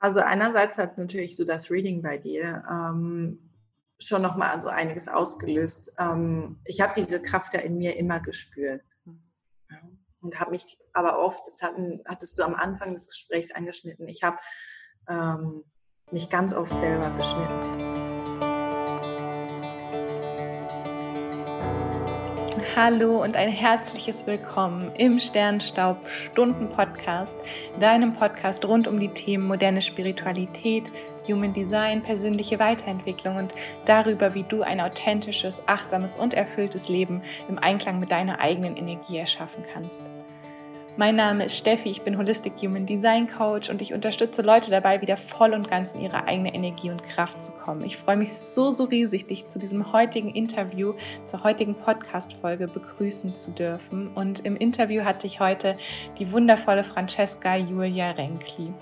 Also einerseits hat natürlich so das Reading bei dir ähm, schon nochmal so einiges ausgelöst. Ähm, ich habe diese Kraft ja in mir immer gespürt. Ja, und habe mich aber oft, das hatten, hattest du am Anfang des Gesprächs angeschnitten, ich habe ähm, mich ganz oft selber beschnitten. Hallo und ein herzliches Willkommen im Sternstaub Stunden Podcast, deinem Podcast rund um die Themen moderne Spiritualität, Human Design, persönliche Weiterentwicklung und darüber, wie du ein authentisches, achtsames und erfülltes Leben im Einklang mit deiner eigenen Energie erschaffen kannst. Mein Name ist Steffi, ich bin Holistic Human Design Coach und ich unterstütze Leute dabei, wieder voll und ganz in ihre eigene Energie und Kraft zu kommen. Ich freue mich so, so riesig, dich zu diesem heutigen Interview, zur heutigen Podcast-Folge begrüßen zu dürfen. Und im Interview hatte ich heute die wundervolle Francesca Julia Renkli.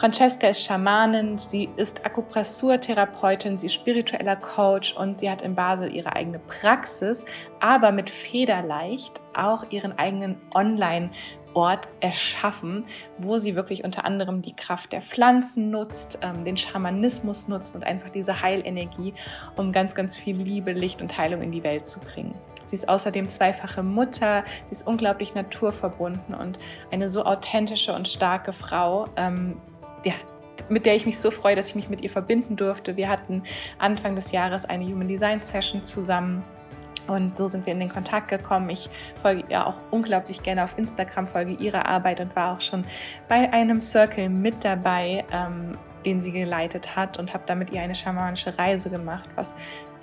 Francesca ist Schamanin, sie ist Akupressurtherapeutin, sie ist spiritueller Coach und sie hat in Basel ihre eigene Praxis, aber mit Federleicht auch ihren eigenen Online- Ort erschaffen, wo sie wirklich unter anderem die Kraft der Pflanzen nutzt, ähm, den Schamanismus nutzt und einfach diese Heilenergie, um ganz, ganz viel Liebe, Licht und Heilung in die Welt zu bringen. Sie ist außerdem zweifache Mutter, sie ist unglaublich naturverbunden und eine so authentische und starke Frau, ähm, ja, mit der ich mich so freue, dass ich mich mit ihr verbinden durfte. Wir hatten Anfang des Jahres eine Human Design Session zusammen. Und so sind wir in den Kontakt gekommen. Ich folge ihr auch unglaublich gerne auf Instagram, folge ihrer Arbeit und war auch schon bei einem Circle mit dabei, ähm, den sie geleitet hat und habe da mit ihr eine schamanische Reise gemacht, was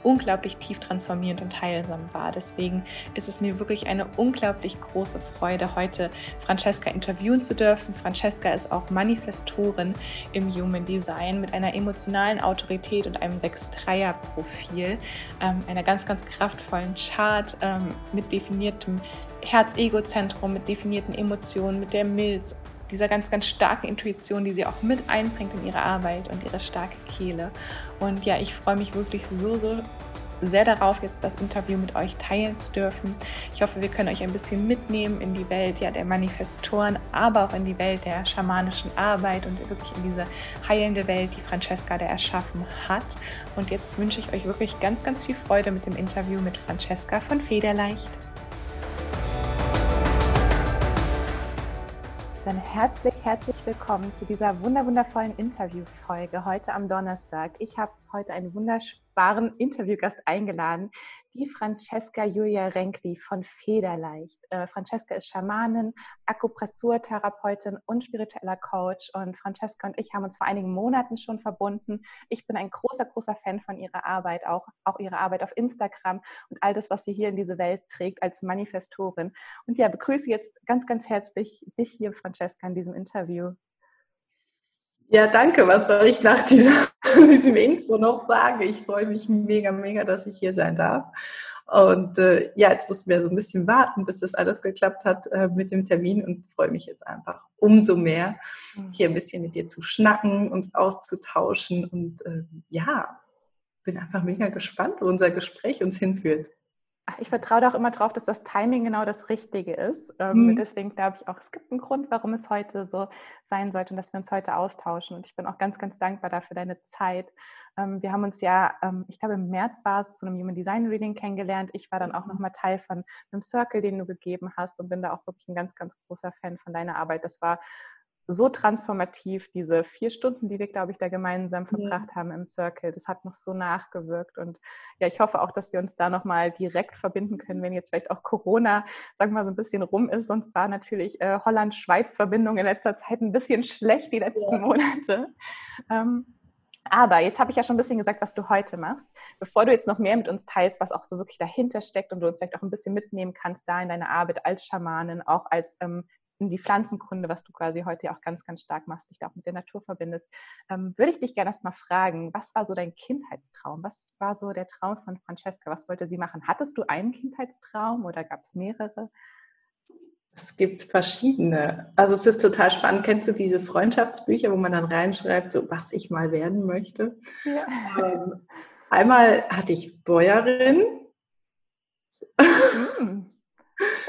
unglaublich tief transformierend und heilsam war. Deswegen ist es mir wirklich eine unglaublich große Freude, heute Francesca interviewen zu dürfen. Francesca ist auch Manifestorin im Human Design mit einer emotionalen Autorität und einem 6-3er-Profil, ähm, einer ganz, ganz kraftvollen Chart ähm, mit definiertem Herz-Ego-Zentrum, mit definierten Emotionen, mit der Milz dieser ganz, ganz starken Intuition, die sie auch mit einbringt in ihre Arbeit und ihre starke Kehle. Und ja, ich freue mich wirklich so, so sehr darauf, jetzt das Interview mit euch teilen zu dürfen. Ich hoffe, wir können euch ein bisschen mitnehmen in die Welt ja, der Manifestoren, aber auch in die Welt der schamanischen Arbeit und wirklich in diese heilende Welt, die Francesca da erschaffen hat. Und jetzt wünsche ich euch wirklich ganz, ganz viel Freude mit dem Interview mit Francesca von Federleicht. Dann herzlich, herzlich willkommen zu dieser wunderwundervollen Interviewfolge heute am Donnerstag. Ich habe heute einen wunderbaren Interviewgast eingeladen, die Francesca Julia Renkli von Federleicht. Äh, Francesca ist Schamanin, Akupressurtherapeutin und spiritueller Coach. Und Francesca und ich haben uns vor einigen Monaten schon verbunden. Ich bin ein großer, großer Fan von ihrer Arbeit, auch, auch ihre Arbeit auf Instagram und all das, was sie hier in diese Welt trägt als Manifestorin. Und ja, begrüße jetzt ganz, ganz herzlich dich hier, Francesca, in diesem Interview. Ja, danke. Was soll ich nach dieser, diesem Intro noch sagen? Ich freue mich mega, mega, dass ich hier sein darf. Und äh, ja, jetzt mussten wir so ein bisschen warten, bis das alles geklappt hat äh, mit dem Termin und freue mich jetzt einfach umso mehr, mhm. hier ein bisschen mit dir zu schnacken, uns auszutauschen und äh, ja, bin einfach mega gespannt, wo unser Gespräch uns hinführt ich vertraue da auch immer drauf, dass das Timing genau das Richtige ist. Ähm, mhm. Deswegen glaube ich auch, es gibt einen Grund, warum es heute so sein sollte und dass wir uns heute austauschen. Und ich bin auch ganz, ganz dankbar dafür deine Zeit. Ähm, wir haben uns ja, ähm, ich glaube im März war es, zu einem Human Design Reading kennengelernt. Ich war dann auch nochmal Teil von einem Circle, den du gegeben hast und bin da auch wirklich ein ganz, ganz großer Fan von deiner Arbeit. Das war so transformativ, diese vier Stunden, die wir, glaube ich, da gemeinsam verbracht ja. haben im Circle. Das hat noch so nachgewirkt. Und ja, ich hoffe auch, dass wir uns da nochmal direkt verbinden können, wenn jetzt vielleicht auch Corona, sagen wir mal, so ein bisschen rum ist. Sonst war natürlich äh, Holland-Schweiz-Verbindung in letzter Zeit ein bisschen schlecht, die letzten ja. Monate. Ähm, aber jetzt habe ich ja schon ein bisschen gesagt, was du heute machst. Bevor du jetzt noch mehr mit uns teilst, was auch so wirklich dahinter steckt und du uns vielleicht auch ein bisschen mitnehmen kannst da in deiner Arbeit als Schamanin, auch als ähm, in die Pflanzenkunde, was du quasi heute auch ganz, ganz stark machst, dich da auch mit der Natur verbindest, ähm, würde ich dich gerne erst mal fragen, was war so dein Kindheitstraum? Was war so der Traum von Francesca? Was wollte sie machen? Hattest du einen Kindheitstraum oder gab es mehrere? Es gibt verschiedene. Also es ist total spannend. Kennst du diese Freundschaftsbücher, wo man dann reinschreibt, so was ich mal werden möchte? Ja. Ähm, einmal hatte ich Bäuerin. Hm.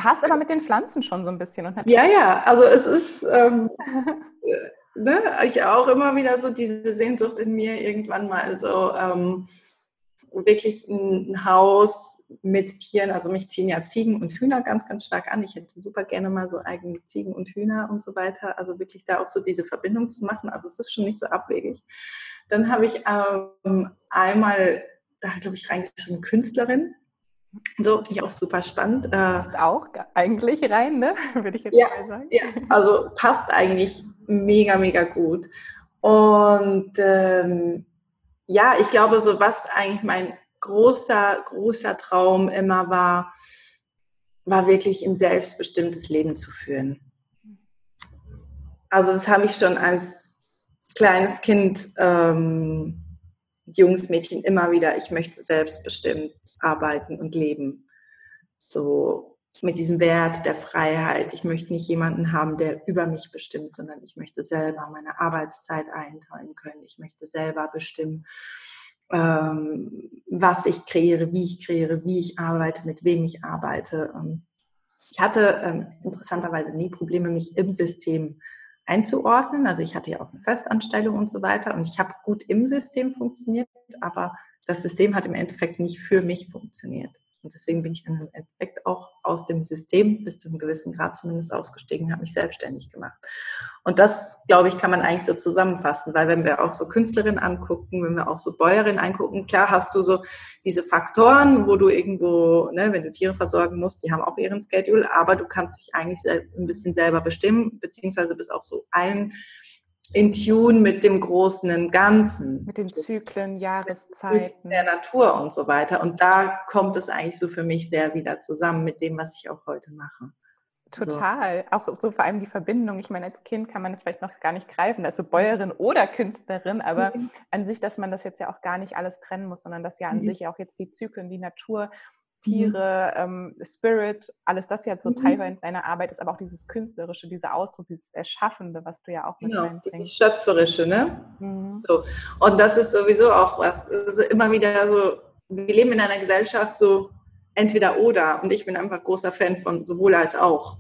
Passt aber mit den Pflanzen schon so ein bisschen. Und ja, ja, also es ist, ähm, ne, ich auch immer wieder so diese Sehnsucht in mir, irgendwann mal so ähm, wirklich ein Haus mit Tieren. Also mich ziehen ja Ziegen und Hühner ganz, ganz stark an. Ich hätte super gerne mal so eigene Ziegen und Hühner und so weiter. Also wirklich da auch so diese Verbindung zu machen. Also es ist schon nicht so abwegig. Dann habe ich ähm, einmal, da glaube ich reingeschrieben, Künstlerin. So, finde ich auch super spannend. Äh, passt auch eigentlich rein, ne? Würde ich jetzt ja, mal sagen. Ja, also passt eigentlich mega, mega gut. Und ähm, ja, ich glaube, so was eigentlich mein großer, großer Traum immer war, war wirklich ein selbstbestimmtes Leben zu führen. Also das habe ich schon als kleines Kind, ähm, junges Mädchen immer wieder, ich möchte selbstbestimmt arbeiten und leben. So mit diesem Wert der Freiheit. Ich möchte nicht jemanden haben, der über mich bestimmt, sondern ich möchte selber meine Arbeitszeit einteilen können. Ich möchte selber bestimmen, ähm, was ich kreiere, wie ich kreiere, wie ich arbeite, mit wem ich arbeite. Ich hatte ähm, interessanterweise nie Probleme, mich im System einzuordnen. Also ich hatte ja auch eine Festanstellung und so weiter und ich habe gut im System funktioniert, aber das System hat im Endeffekt nicht für mich funktioniert. Und deswegen bin ich dann im Endeffekt auch aus dem System bis zu einem gewissen Grad zumindest ausgestiegen und habe mich selbstständig gemacht. Und das, glaube ich, kann man eigentlich so zusammenfassen, weil wenn wir auch so Künstlerinnen angucken, wenn wir auch so Bäuerinnen angucken, klar hast du so diese Faktoren, wo du irgendwo, ne, wenn du Tiere versorgen musst, die haben auch ihren Schedule, aber du kannst dich eigentlich ein bisschen selber bestimmen, beziehungsweise bist auch so ein in Tune mit dem großen Ganzen. Mit den Zyklen, Jahreszeiten. Der Natur und so weiter. Und da kommt es eigentlich so für mich sehr wieder zusammen mit dem, was ich auch heute mache. Total. So. Auch so vor allem die Verbindung. Ich meine, als Kind kann man das vielleicht noch gar nicht greifen, also Bäuerin oder Künstlerin, aber mhm. an sich, dass man das jetzt ja auch gar nicht alles trennen muss, sondern dass ja an mhm. sich auch jetzt die Zyklen, die Natur Mhm. Tiere, ähm, Spirit, alles das ja so mhm. Teil deiner Arbeit ist, aber auch dieses Künstlerische, dieser Ausdruck, dieses Erschaffende, was du ja auch mit genau. Das Schöpferische, ne? Mhm. So. Und das ist sowieso auch was, ist immer wieder so, wir leben in einer Gesellschaft so entweder oder und ich bin einfach großer Fan von sowohl als auch.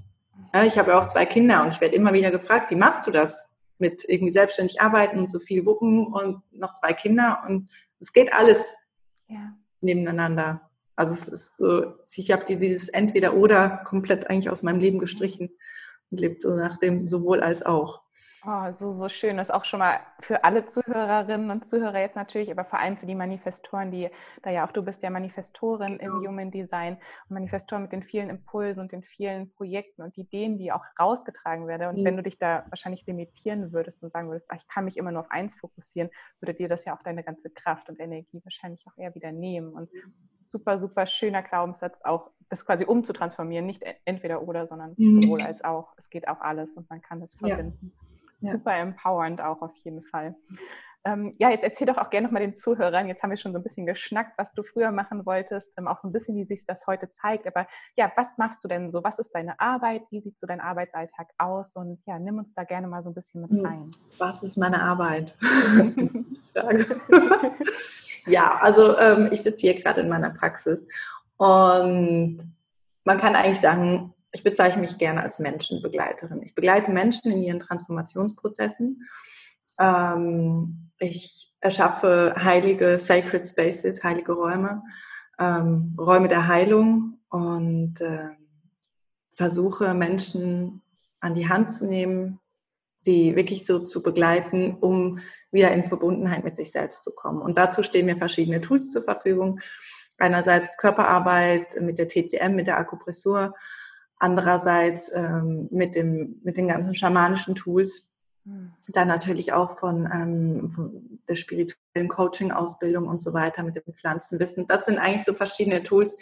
Ja, ich habe ja auch zwei Kinder und ich werde immer wieder gefragt, wie machst du das? Mit irgendwie selbstständig arbeiten und so viel Wuppen und noch zwei Kinder und es geht alles ja. nebeneinander. Also es ist so, ich habe dieses Entweder-Oder komplett eigentlich aus meinem Leben gestrichen und lebt so nach dem sowohl als auch. Oh, so, so schön. Das ist auch schon mal für alle Zuhörerinnen und Zuhörer jetzt natürlich, aber vor allem für die Manifestoren, die da ja auch, du bist ja Manifestorin genau. im Human Design und Manifestoren mit den vielen Impulsen und den vielen Projekten und Ideen, die auch rausgetragen werden. Und mhm. wenn du dich da wahrscheinlich limitieren würdest und sagen würdest, ach, ich kann mich immer nur auf eins fokussieren, würde dir das ja auch deine ganze Kraft und Energie wahrscheinlich auch eher wieder nehmen. Und super, super schöner Glaubenssatz, auch das quasi umzutransformieren, nicht entweder oder, sondern mhm. sowohl als auch. Es geht auch alles und man kann es verbinden. Ja. Super ja. empowernd auch auf jeden Fall. Ähm, ja, jetzt erzähl doch auch gerne nochmal den Zuhörern, jetzt haben wir schon so ein bisschen geschnackt, was du früher machen wolltest, ähm, auch so ein bisschen, wie sich das heute zeigt. Aber ja, was machst du denn so? Was ist deine Arbeit? Wie sieht so dein Arbeitsalltag aus? Und ja, nimm uns da gerne mal so ein bisschen mit hm, rein. Was ist meine Arbeit? ja, also ähm, ich sitze hier gerade in meiner Praxis und man kann eigentlich sagen, ich bezeichne mich gerne als Menschenbegleiterin. Ich begleite Menschen in ihren Transformationsprozessen. Ähm, ich erschaffe heilige Sacred Spaces, heilige Räume, ähm, Räume der Heilung und äh, versuche Menschen an die Hand zu nehmen, sie wirklich so zu begleiten, um wieder in Verbundenheit mit sich selbst zu kommen. Und dazu stehen mir verschiedene Tools zur Verfügung. Einerseits Körperarbeit mit der TCM, mit der Akupressur, Andererseits ähm, mit, dem, mit den ganzen schamanischen Tools, mhm. dann natürlich auch von, ähm, von der spirituellen Coaching-Ausbildung und so weiter, mit dem Pflanzenwissen. Das sind eigentlich so verschiedene Tools,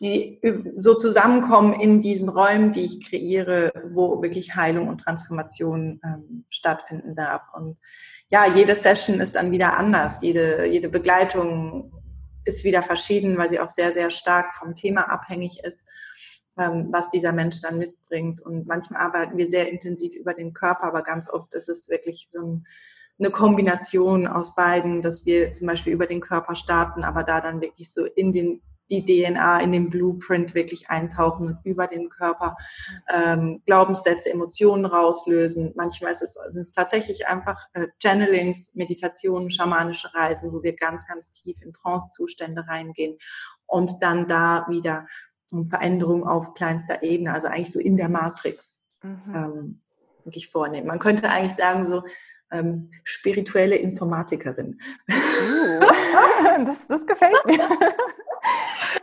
die so zusammenkommen in diesen Räumen, die ich kreiere, wo wirklich Heilung und Transformation ähm, stattfinden darf. Und ja, jede Session ist dann wieder anders. Jede, jede Begleitung ist wieder verschieden, weil sie auch sehr, sehr stark vom Thema abhängig ist. Ähm, was dieser Mensch dann mitbringt. Und manchmal arbeiten wir sehr intensiv über den Körper, aber ganz oft ist es wirklich so ein, eine Kombination aus beiden, dass wir zum Beispiel über den Körper starten, aber da dann wirklich so in den die DNA in den Blueprint wirklich eintauchen und über den Körper ähm, Glaubenssätze, Emotionen rauslösen. Manchmal ist es, sind es tatsächlich einfach äh, Channelings, Meditationen, schamanische Reisen, wo wir ganz, ganz tief in Trance-Zustände reingehen und dann da wieder Veränderungen auf kleinster Ebene, also eigentlich so in der Matrix mhm. ähm, wirklich vornehmen. Man könnte eigentlich sagen, so ähm, spirituelle Informatikerin. Uh, das, das gefällt mir.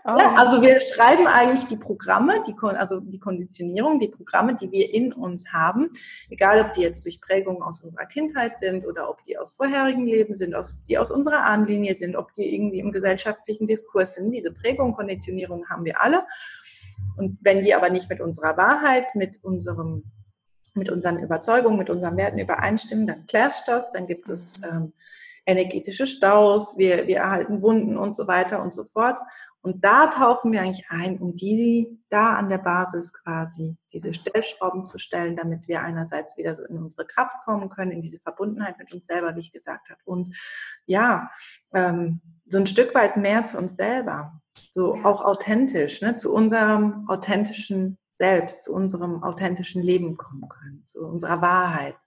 Oh. Ja, also wir schreiben eigentlich die Programme, die, also die Konditionierung, die Programme, die wir in uns haben, egal ob die jetzt durch Prägungen aus unserer Kindheit sind oder ob die aus vorherigen Leben sind, aus, die aus unserer Ahnenlinie sind, ob die irgendwie im gesellschaftlichen Diskurs sind. Diese Prägung, Konditionierung haben wir alle. Und wenn die aber nicht mit unserer Wahrheit, mit unserem mit unseren Überzeugungen, mit unseren Werten übereinstimmen, dann clasht das, dann gibt es ähm, energetische Staus, wir, wir erhalten Wunden und so weiter und so fort. Und da tauchen wir eigentlich ein, um die da an der Basis quasi diese Stellschrauben zu stellen, damit wir einerseits wieder so in unsere Kraft kommen können, in diese Verbundenheit mit uns selber, wie ich gesagt habe. Und ja, ähm, so ein Stück weit mehr zu uns selber, so auch authentisch, ne, zu unserem authentischen Selbst, zu unserem authentischen Leben kommen können, zu unserer Wahrheit.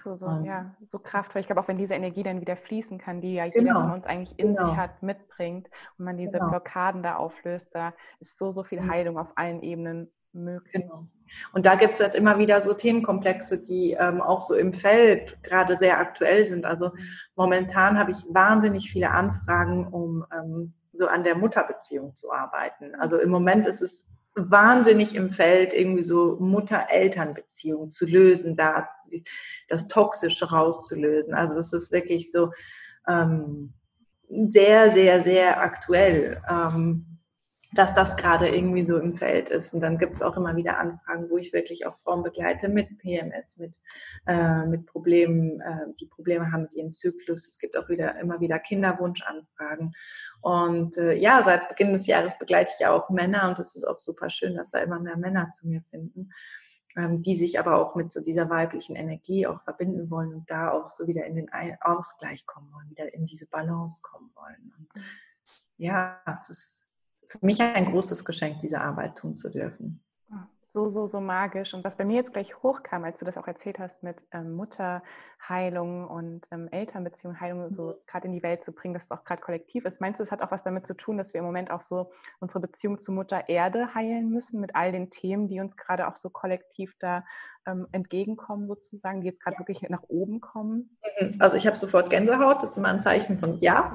So, so, um, ja, so kraftvoll. Ich glaube, auch wenn diese Energie dann wieder fließen kann, die ja jeder genau, von uns eigentlich in genau. sich hat, mitbringt und man diese genau. Blockaden da auflöst, da ist so, so viel mhm. Heilung auf allen Ebenen möglich. Genau. Und da gibt es halt immer wieder so Themenkomplexe, die ähm, auch so im Feld gerade sehr aktuell sind. Also mhm. momentan habe ich wahnsinnig viele Anfragen, um ähm, so an der Mutterbeziehung zu arbeiten. Also im Moment ist es wahnsinnig im Feld, irgendwie so Mutter-Eltern-Beziehung zu lösen, da das Toxische rauszulösen. Also es ist wirklich so ähm, sehr, sehr, sehr aktuell. Ähm, dass das gerade irgendwie so im Feld ist. Und dann gibt es auch immer wieder Anfragen, wo ich wirklich auch Frauen begleite mit PMS, mit, äh, mit Problemen, äh, die Probleme haben mit ihrem Zyklus. Es gibt auch wieder immer wieder Kinderwunschanfragen. Und äh, ja, seit Beginn des Jahres begleite ich ja auch Männer und es ist auch super schön, dass da immer mehr Männer zu mir finden, ähm, die sich aber auch mit so dieser weiblichen Energie auch verbinden wollen und da auch so wieder in den Ausgleich kommen wollen, wieder in diese Balance kommen wollen. Und ja, es ist für mich ein großes Geschenk, diese Arbeit tun zu dürfen. So, so, so magisch. Und was bei mir jetzt gleich hochkam, als du das auch erzählt hast mit ähm, Mutterheilung und ähm, Elternbeziehung, Heilung so mhm. gerade in die Welt zu bringen, dass es auch gerade kollektiv ist. Meinst du, es hat auch was damit zu tun, dass wir im Moment auch so unsere Beziehung zu Mutter Erde heilen müssen mit all den Themen, die uns gerade auch so kollektiv da ähm, entgegenkommen sozusagen, die jetzt gerade ja. wirklich nach oben kommen? Mhm. Also ich habe sofort Gänsehaut, das ist immer ein Zeichen von ja.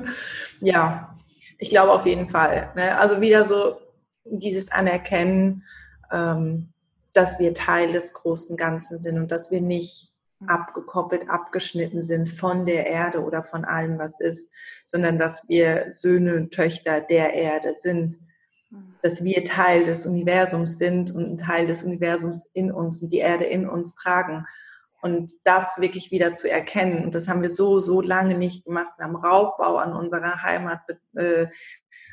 ja. Ich glaube auf jeden Fall. Ne? Also wieder so dieses Anerkennen, ähm, dass wir Teil des großen Ganzen sind und dass wir nicht abgekoppelt, abgeschnitten sind von der Erde oder von allem, was ist, sondern dass wir Söhne und Töchter der Erde sind, dass wir Teil des Universums sind und ein Teil des Universums in uns und die Erde in uns tragen und das wirklich wieder zu erkennen. Und das haben wir so, so lange nicht gemacht. Wir haben Raubbau an unserer Heimat äh,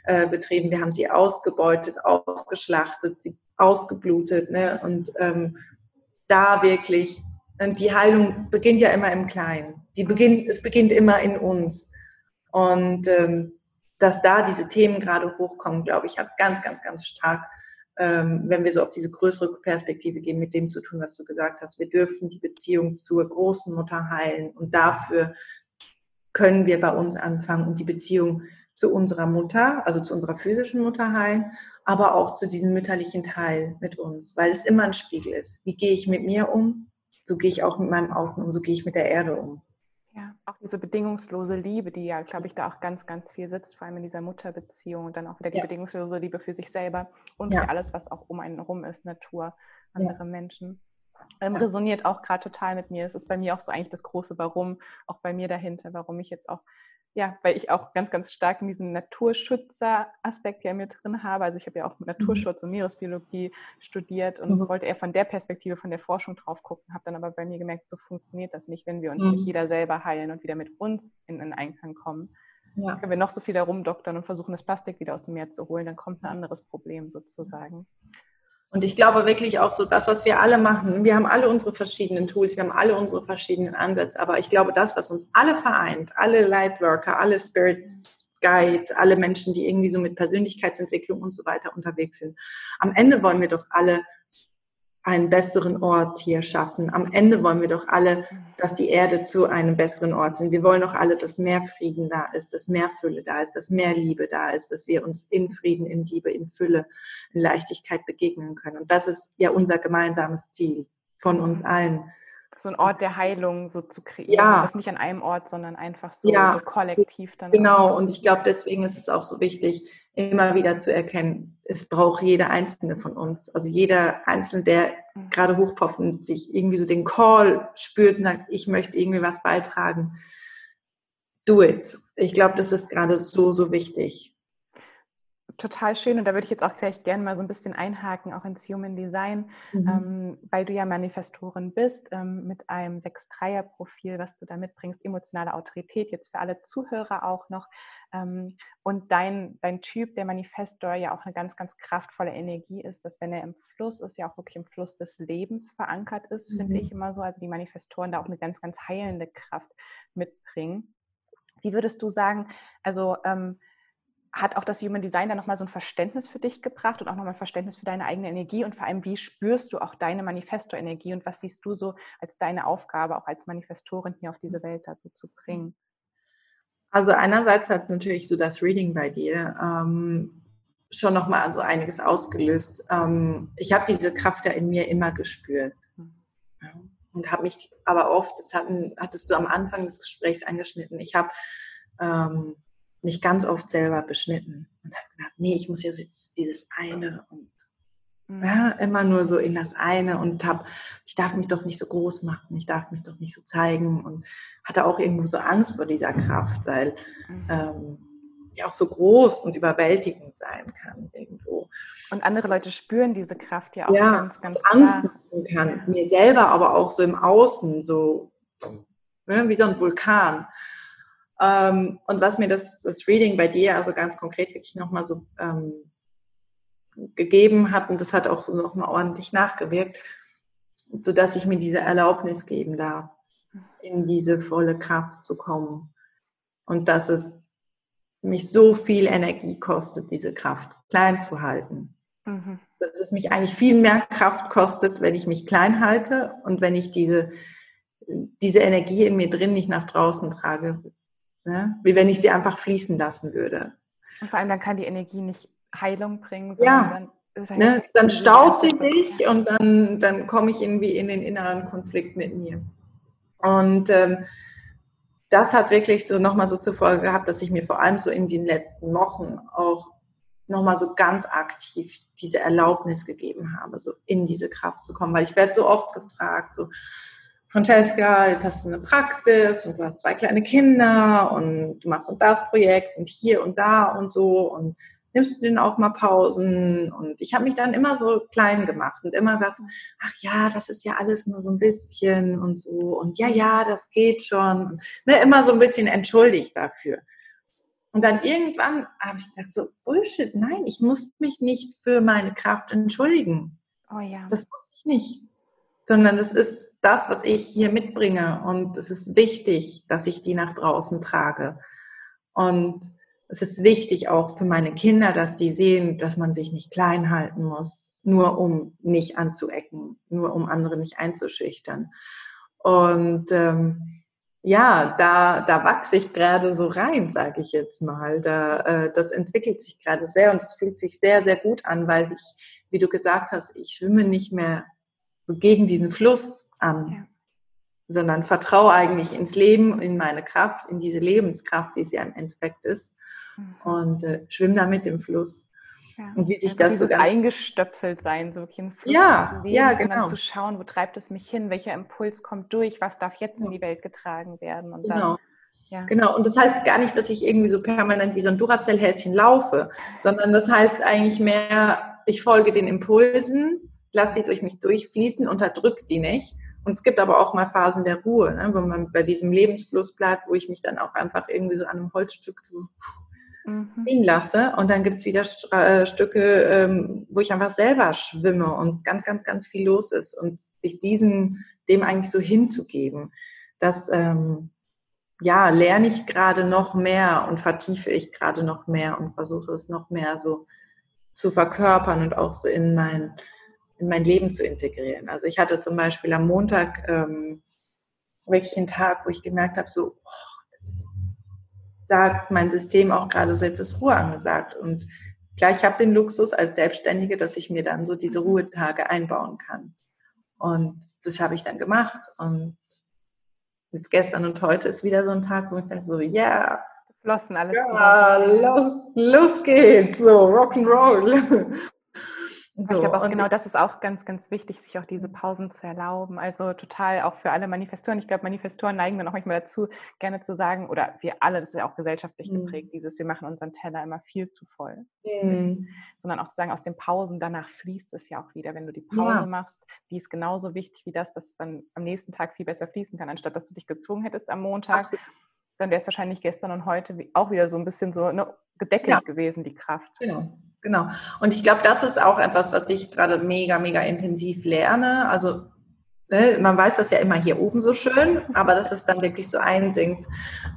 äh, betrieben. Wir haben sie ausgebeutet, ausgeschlachtet, sie ausgeblutet. Ne? Und ähm, da wirklich, und die Heilung beginnt ja immer im Kleinen. Die beginnt, es beginnt immer in uns. Und ähm, dass da diese Themen gerade hochkommen, glaube ich, hat ganz, ganz, ganz stark ähm, wenn wir so auf diese größere Perspektive gehen, mit dem zu tun, was du gesagt hast. Wir dürfen die Beziehung zur großen Mutter heilen und dafür können wir bei uns anfangen und die Beziehung zu unserer Mutter, also zu unserer physischen Mutter heilen, aber auch zu diesem mütterlichen Teil mit uns, weil es immer ein Spiegel ist. Wie gehe ich mit mir um? So gehe ich auch mit meinem Außen um, so gehe ich mit der Erde um. Auch diese bedingungslose Liebe, die ja, glaube ich, da auch ganz, ganz viel sitzt, vor allem in dieser Mutterbeziehung und dann auch wieder die ja. bedingungslose Liebe für sich selber und ja. für alles, was auch um einen herum ist, Natur, andere ja. Menschen. Ähm, resoniert auch gerade total mit mir. Es ist bei mir auch so eigentlich das große Warum, auch bei mir dahinter, warum ich jetzt auch ja, weil ich auch ganz, ganz stark in diesen Naturschützer-Aspekt ja mit drin habe. Also ich habe ja auch mhm. Naturschutz und Meeresbiologie studiert und mhm. wollte eher von der Perspektive, von der Forschung drauf gucken, habe dann aber bei mir gemerkt, so funktioniert das nicht, wenn wir uns mhm. nicht jeder selber heilen und wieder mit uns in einen Einklang kommen. Ja. Wenn wir noch so viel da rumdoktern und versuchen, das Plastik wieder aus dem Meer zu holen, dann kommt ein anderes Problem sozusagen. Und ich glaube wirklich auch so, das, was wir alle machen, wir haben alle unsere verschiedenen Tools, wir haben alle unsere verschiedenen Ansätze, aber ich glaube, das, was uns alle vereint, alle Lightworker, alle Spirits, Guide, alle Menschen, die irgendwie so mit Persönlichkeitsentwicklung und so weiter unterwegs sind. Am Ende wollen wir doch alle einen besseren Ort hier schaffen. Am Ende wollen wir doch alle, dass die Erde zu einem besseren Ort sind. Wir wollen doch alle, dass mehr Frieden da ist, dass mehr Fülle da ist, dass mehr Liebe da ist, dass wir uns in Frieden, in Liebe, in Fülle, in Leichtigkeit begegnen können. Und das ist ja unser gemeinsames Ziel von uns allen so ein Ort der Heilung so zu kreieren. Ja. Das nicht an einem Ort, sondern einfach so, ja. so kollektiv dann. Genau, und ich glaube, deswegen ist es auch so wichtig, immer wieder zu erkennen, es braucht jeder Einzelne von uns. Also jeder Einzelne, der mhm. gerade hochpoppt und sich irgendwie so den Call spürt und sagt, ich möchte irgendwie was beitragen. Do it. Ich glaube, das ist gerade so, so wichtig total schön und da würde ich jetzt auch gleich gerne mal so ein bisschen einhaken, auch ins Human Design, mhm. ähm, weil du ja Manifestorin bist ähm, mit einem 6-3er-Profil, was du da mitbringst, emotionale Autorität, jetzt für alle Zuhörer auch noch. Ähm, und dein, dein Typ, der Manifestor, ja auch eine ganz, ganz kraftvolle Energie ist, dass wenn er im Fluss ist, ja auch wirklich im Fluss des Lebens verankert ist, mhm. finde ich immer so. Also die Manifestoren da auch eine ganz, ganz heilende Kraft mitbringen. Wie würdest du sagen, also ähm, hat auch das Human Design dann nochmal so ein Verständnis für dich gebracht und auch nochmal ein Verständnis für deine eigene Energie und vor allem, wie spürst du auch deine Manifesto-Energie und was siehst du so als deine Aufgabe, auch als Manifestorin hier auf diese Welt dazu zu bringen? Also einerseits hat natürlich so das Reading bei dir ähm, schon nochmal so einiges ausgelöst. Ähm, ich habe diese Kraft ja in mir immer gespürt. Hm. Ja, und habe mich aber oft, das hatten, hattest du am Anfang des Gesprächs angeschnitten, ich habe ähm, mich ganz oft selber beschnitten und habe gedacht, nee, ich muss jetzt dieses eine und mhm. ja, immer nur so in das eine und habe, ich darf mich doch nicht so groß machen, ich darf mich doch nicht so zeigen und hatte auch irgendwo so Angst vor dieser Kraft, weil mhm. ähm, die auch so groß und überwältigend sein kann irgendwo. Und andere Leute spüren diese Kraft ja auch ja, ganz, ganz klar. Angst machen kann, ja. mir selber, aber auch so im Außen, so ne, wie so ein Vulkan. Ähm, und was mir das, das Reading bei dir also ganz konkret wirklich nochmal so ähm, gegeben hat, und das hat auch so nochmal ordentlich nachgewirkt, sodass ich mir diese Erlaubnis geben darf, in diese volle Kraft zu kommen. Und dass es mich so viel Energie kostet, diese Kraft klein zu halten. Mhm. Dass es mich eigentlich viel mehr Kraft kostet, wenn ich mich klein halte und wenn ich diese, diese Energie in mir drin nicht nach draußen trage, Ne? Wie wenn ich sie einfach fließen lassen würde. Und vor allem dann kann die Energie nicht Heilung bringen, sondern ja. dann, ne? dann staut sie sich und dann, dann komme ich irgendwie in den inneren Konflikt mit mir. Und ähm, das hat wirklich so nochmal so zur Folge gehabt, dass ich mir vor allem so in den letzten Wochen auch nochmal so ganz aktiv diese Erlaubnis gegeben habe, so in diese Kraft zu kommen. Weil ich werde so oft gefragt, so, Francesca, jetzt hast du eine Praxis und du hast zwei kleine Kinder und du machst und das Projekt und hier und da und so und nimmst du denn auch mal Pausen? Und ich habe mich dann immer so klein gemacht und immer gesagt, ach ja, das ist ja alles nur so ein bisschen und so und ja, ja, das geht schon. Und, ne, immer so ein bisschen entschuldigt dafür. Und dann irgendwann habe ich gedacht, so Bullshit, nein, ich muss mich nicht für meine Kraft entschuldigen. Oh ja. Das muss ich nicht sondern es ist das, was ich hier mitbringe und es ist wichtig, dass ich die nach draußen trage. Und es ist wichtig auch für meine Kinder, dass die sehen, dass man sich nicht klein halten muss, nur um nicht anzuecken, nur um andere nicht einzuschüchtern. Und ähm, ja, da, da wachse ich gerade so rein, sage ich jetzt mal. Da, äh, das entwickelt sich gerade sehr und es fühlt sich sehr, sehr gut an, weil ich, wie du gesagt hast, ich schwimme nicht mehr so gegen diesen Fluss an, ja. sondern vertraue eigentlich ins Leben, in meine Kraft, in diese Lebenskraft, die es ja im Endeffekt ist mhm. und äh, schwimme da mit im Fluss. Ja. Und wie sich also das so eingestöpselt sein, so wirklich im Fluss ja, Lebens, ja, genau. zu schauen, wo treibt es mich hin, welcher Impuls kommt durch, was darf jetzt in die Welt getragen werden und genau. Dann, ja. Genau, und das heißt gar nicht, dass ich irgendwie so permanent wie so ein Duracell-Häschen laufe, sondern das heißt eigentlich mehr, ich folge den Impulsen lasse sie durch mich durchfließen, unterdrückt die nicht. Und es gibt aber auch mal Phasen der Ruhe, ne, wo man bei diesem Lebensfluss bleibt, wo ich mich dann auch einfach irgendwie so an einem Holzstück so mhm. liegen lasse. Und dann gibt es wieder äh, Stücke, ähm, wo ich einfach selber schwimme und ganz, ganz, ganz viel los ist. Und sich diesen, dem eigentlich so hinzugeben, das, ähm, ja, lerne ich gerade noch mehr und vertiefe ich gerade noch mehr und versuche es noch mehr so zu verkörpern und auch so in mein, in mein Leben zu integrieren. Also ich hatte zum Beispiel am Montag ähm, wirklich einen Tag, wo ich gemerkt habe, so, oh, jetzt sagt mein System auch gerade so, jetzt ist Ruhe angesagt. Und klar, ich habe den Luxus als Selbstständige, dass ich mir dann so diese Ruhetage einbauen kann. Und das habe ich dann gemacht. Und jetzt gestern und heute ist wieder so ein Tag, wo ich dann so, ja, yeah, Flossen alles. Ja, los, los geht's, so Rock'n'Roll. So, ich glaube auch genau, das ist auch ganz, ganz wichtig, sich auch diese Pausen zu erlauben. Also total auch für alle Manifestoren. Ich glaube, Manifestoren neigen dann auch manchmal dazu, gerne zu sagen, oder wir alle, das ist ja auch gesellschaftlich mhm. geprägt, dieses, wir machen unseren Teller immer viel zu voll. Mhm. Sondern auch zu sagen, aus den Pausen, danach fließt es ja auch wieder. Wenn du die Pause ja. machst, die ist genauso wichtig wie das, dass es dann am nächsten Tag viel besser fließen kann, anstatt dass du dich gezwungen hättest am Montag. Absolut dann wäre es wahrscheinlich gestern und heute auch wieder so ein bisschen so ne, gedeckelt ja. gewesen, die Kraft. Genau. Genau. Und ich glaube, das ist auch etwas, was ich gerade mega, mega intensiv lerne. Also ne, man weiß das ja immer hier oben so schön, aber dass es dann wirklich so einsinkt,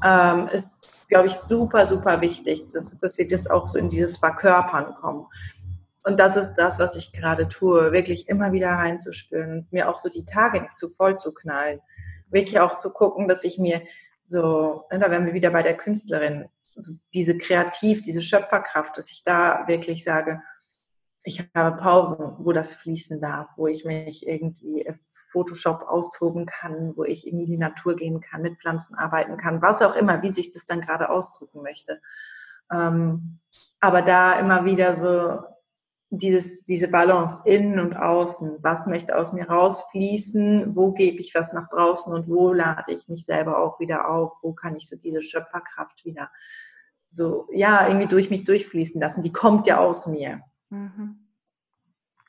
ähm, ist, glaube ich, super, super wichtig, dass, dass wir das auch so in dieses Verkörpern kommen. Und das ist das, was ich gerade tue, wirklich immer wieder reinzuspüren mir auch so die Tage nicht zu voll zu knallen. Wirklich auch zu gucken, dass ich mir so, ne, da wären wir wieder bei der Künstlerin, also diese Kreativ, diese Schöpferkraft, dass ich da wirklich sage, ich habe Pausen, wo das fließen darf, wo ich mich irgendwie im Photoshop austoben kann, wo ich in die Natur gehen kann, mit Pflanzen arbeiten kann, was auch immer, wie sich das dann gerade ausdrücken möchte. Ähm, aber da immer wieder so dieses, diese Balance innen und außen. Was möchte aus mir rausfließen? Wo gebe ich was nach draußen und wo lade ich mich selber auch wieder auf? Wo kann ich so diese Schöpferkraft wieder so, ja, irgendwie durch mich durchfließen lassen? Die kommt ja aus mir. Mhm.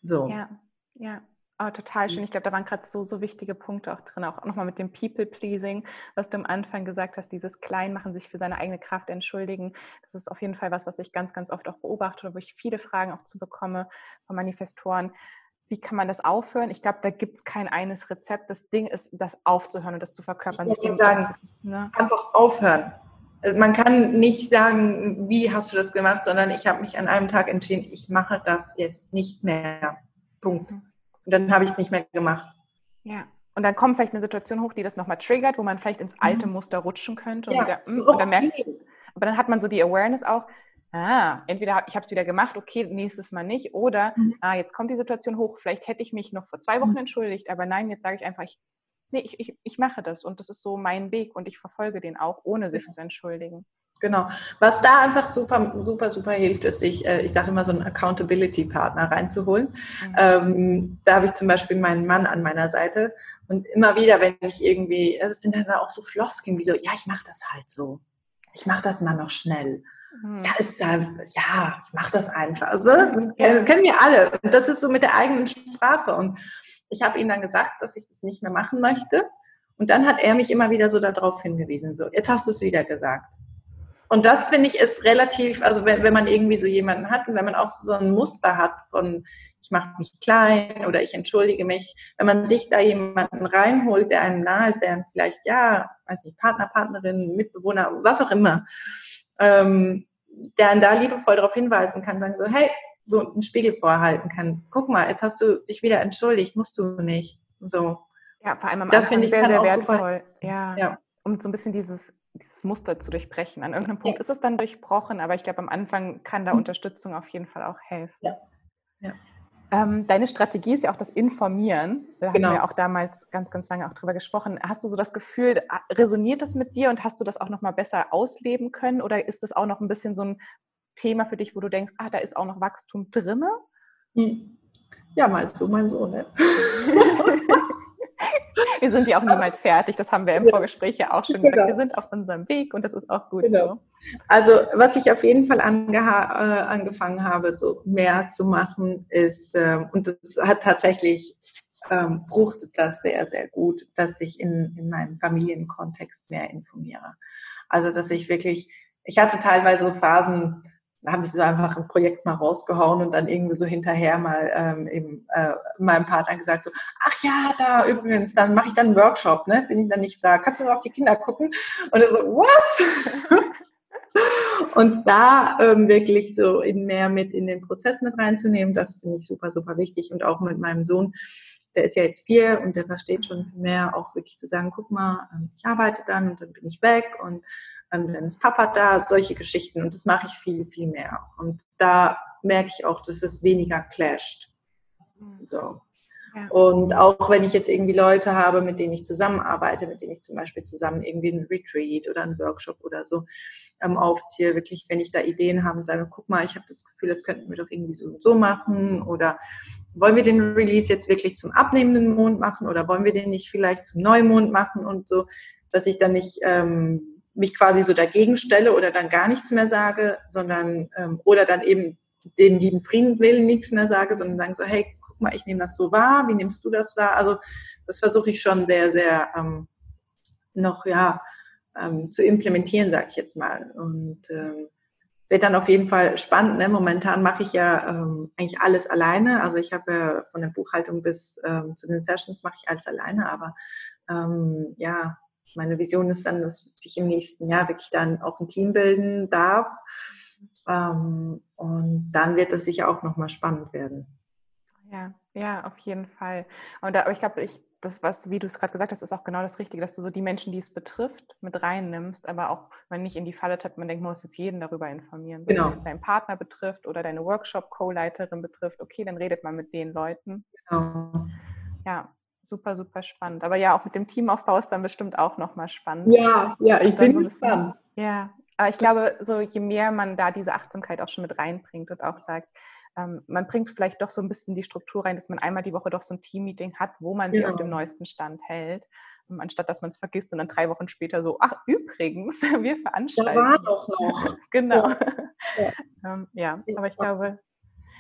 So. Ja, ja. Oh, total schön. Ich glaube, da waren gerade so, so wichtige Punkte auch drin, auch nochmal mit dem People-Pleasing, was du am Anfang gesagt hast, dieses Kleinmachen, sich für seine eigene Kraft entschuldigen. Das ist auf jeden Fall was, was ich ganz, ganz oft auch beobachte, wo ich viele Fragen auch zu bekomme von Manifestoren. Wie kann man das aufhören? Ich glaube, da gibt es kein eines Rezept. Das Ding ist, das aufzuhören und das zu verkörpern. Ich würde sagen, ne? einfach aufhören. Man kann nicht sagen, wie hast du das gemacht, sondern ich habe mich an einem Tag entschieden, ich mache das jetzt nicht mehr. Punkt. Mhm. Und dann habe ich es nicht mehr gemacht. Ja. Und dann kommt vielleicht eine Situation hoch, die das nochmal triggert, wo man vielleicht ins alte mhm. Muster rutschen könnte. Und, ja, wieder, so dann okay. merkt, aber dann hat man so die Awareness auch, ah, entweder ich habe es wieder gemacht, okay, nächstes Mal nicht, oder mhm. ah, jetzt kommt die Situation hoch, vielleicht hätte ich mich noch vor zwei Wochen mhm. entschuldigt, aber nein, jetzt sage ich einfach, ich, nee, ich, ich, ich mache das und das ist so mein Weg und ich verfolge den auch, ohne sich ja. zu entschuldigen. Genau. Was da einfach super, super, super hilft, ist, sich, äh, ich sage immer, so einen Accountability-Partner reinzuholen. Mhm. Ähm, da habe ich zum Beispiel meinen Mann an meiner Seite. Und immer wieder, wenn ich irgendwie, es sind dann auch so Floskeln wie so, ja, ich mache das halt so. Ich mache das mal noch schnell. Mhm. Ja, ist ja, ja, ich mache das einfach. Also, das ja. kennen wir alle. Und das ist so mit der eigenen Sprache. Und ich habe ihm dann gesagt, dass ich das nicht mehr machen möchte. Und dann hat er mich immer wieder so darauf hingewiesen, so, jetzt hast du es wieder gesagt. Und das finde ich ist relativ, also wenn, wenn man irgendwie so jemanden hat und wenn man auch so ein Muster hat von ich mache mich klein oder ich entschuldige mich, wenn man sich da jemanden reinholt, der einem nahe ist, der einem vielleicht, ja, weiß nicht, Partner, Partnerin, Mitbewohner, was auch immer, ähm, der einen da liebevoll darauf hinweisen kann, sagen so, hey, so einen Spiegel vorhalten kann. Guck mal, jetzt hast du dich wieder entschuldigt, musst du nicht. So. Ja, vor allem am das Anfang ich sehr, sehr wertvoll. Ja. ja. Um so ein bisschen dieses dieses Muster zu durchbrechen. An irgendeinem Punkt ja. ist es dann durchbrochen, aber ich glaube, am Anfang kann da mhm. Unterstützung auf jeden Fall auch helfen. Ja. ja. Ähm, deine Strategie ist ja auch das Informieren. Da genau. haben wir auch damals ganz, ganz lange auch drüber gesprochen. Hast du so das Gefühl, resoniert das mit dir und hast du das auch noch mal besser ausleben können? Oder ist das auch noch ein bisschen so ein Thema für dich, wo du denkst, ah, da ist auch noch Wachstum drinne? Hm. Ja, mal so, mal so. Ne? wir sind ja auch niemals fertig. Das haben wir im Vorgespräch ja auch schon gesagt. Genau. Wir sind auf unserem Weg und das ist auch gut genau. so. Also was ich auf jeden Fall äh, angefangen habe, so mehr zu machen, ist, äh, und das hat tatsächlich ähm, fruchtet das sehr, sehr gut, dass ich in, in meinem Familienkontext mehr informiere. Also dass ich wirklich, ich hatte teilweise Phasen, dann habe ich so einfach ein Projekt mal rausgehauen und dann irgendwie so hinterher mal ähm, eben äh, meinem Partner gesagt so, ach ja, da übrigens, dann mache ich dann einen Workshop, ne? Bin ich dann nicht da? Kannst du noch auf die Kinder gucken? Und er so, what? und da ähm, wirklich so in mehr mit in den Prozess mit reinzunehmen, das finde ich super, super wichtig. Und auch mit meinem Sohn, der ist ja jetzt vier und der versteht schon mehr, auch wirklich zu sagen, guck mal, ähm, ich arbeite dann und dann bin ich weg und ähm, dann ist Papa da, solche Geschichten. Und das mache ich viel, viel mehr. Und da merke ich auch, dass es weniger clasht. Mhm. Und auch wenn ich jetzt irgendwie Leute habe, mit denen ich zusammenarbeite, mit denen ich zum Beispiel zusammen irgendwie einen Retreat oder einen Workshop oder so ähm, aufziehe, wirklich, wenn ich da Ideen habe und sage, guck mal, ich habe das Gefühl, das könnten wir doch irgendwie so und so machen oder wollen wir den Release jetzt wirklich zum abnehmenden Mond machen oder wollen wir den nicht vielleicht zum Neumond machen und so, dass ich dann nicht ähm, mich quasi so dagegen stelle oder dann gar nichts mehr sage, sondern ähm, oder dann eben den lieben Frieden willen nichts mehr sage, sondern sagen so, hey, guck mal, ich nehme das so wahr, wie nimmst du das wahr? Also das versuche ich schon sehr, sehr ähm, noch ja ähm, zu implementieren, sage ich jetzt mal. Und ähm, wird dann auf jeden Fall spannend. Ne? Momentan mache ich ja ähm, eigentlich alles alleine. Also ich habe ja von der Buchhaltung bis ähm, zu den Sessions mache ich alles alleine. Aber ähm, ja, meine Vision ist dann, dass ich im nächsten Jahr wirklich dann auch ein Team bilden darf. Ähm, und dann wird es sicher auch nochmal spannend werden. Ja, ja, auf jeden Fall. Und da, aber ich glaube, ich, das, was, wie du es gerade gesagt hast, ist auch genau das Richtige, dass du so die Menschen, die es betrifft, mit reinnimmst, aber auch man nicht in die Falle tappt, man denkt, man muss jetzt jeden darüber informieren. Genau. Wenn es deinen Partner betrifft oder deine Workshop-Co-Leiterin betrifft, okay, dann redet man mit den Leuten. Genau. Ja, super, super spannend. Aber ja, auch mit dem Teamaufbau ist dann bestimmt auch nochmal spannend. Ja, ja, ich bin so gespannt. Ja, aber ich glaube, so je mehr man da diese Achtsamkeit auch schon mit reinbringt und auch sagt, ähm, man bringt vielleicht doch so ein bisschen die Struktur rein, dass man einmal die Woche doch so ein Team-Meeting hat, wo man ja. sich auf dem neuesten Stand hält, ähm, anstatt dass man es vergisst und dann drei Wochen später so, ach übrigens, wir veranstalten. Da war doch noch. genau. Ja. ähm, ja. aber ich glaube,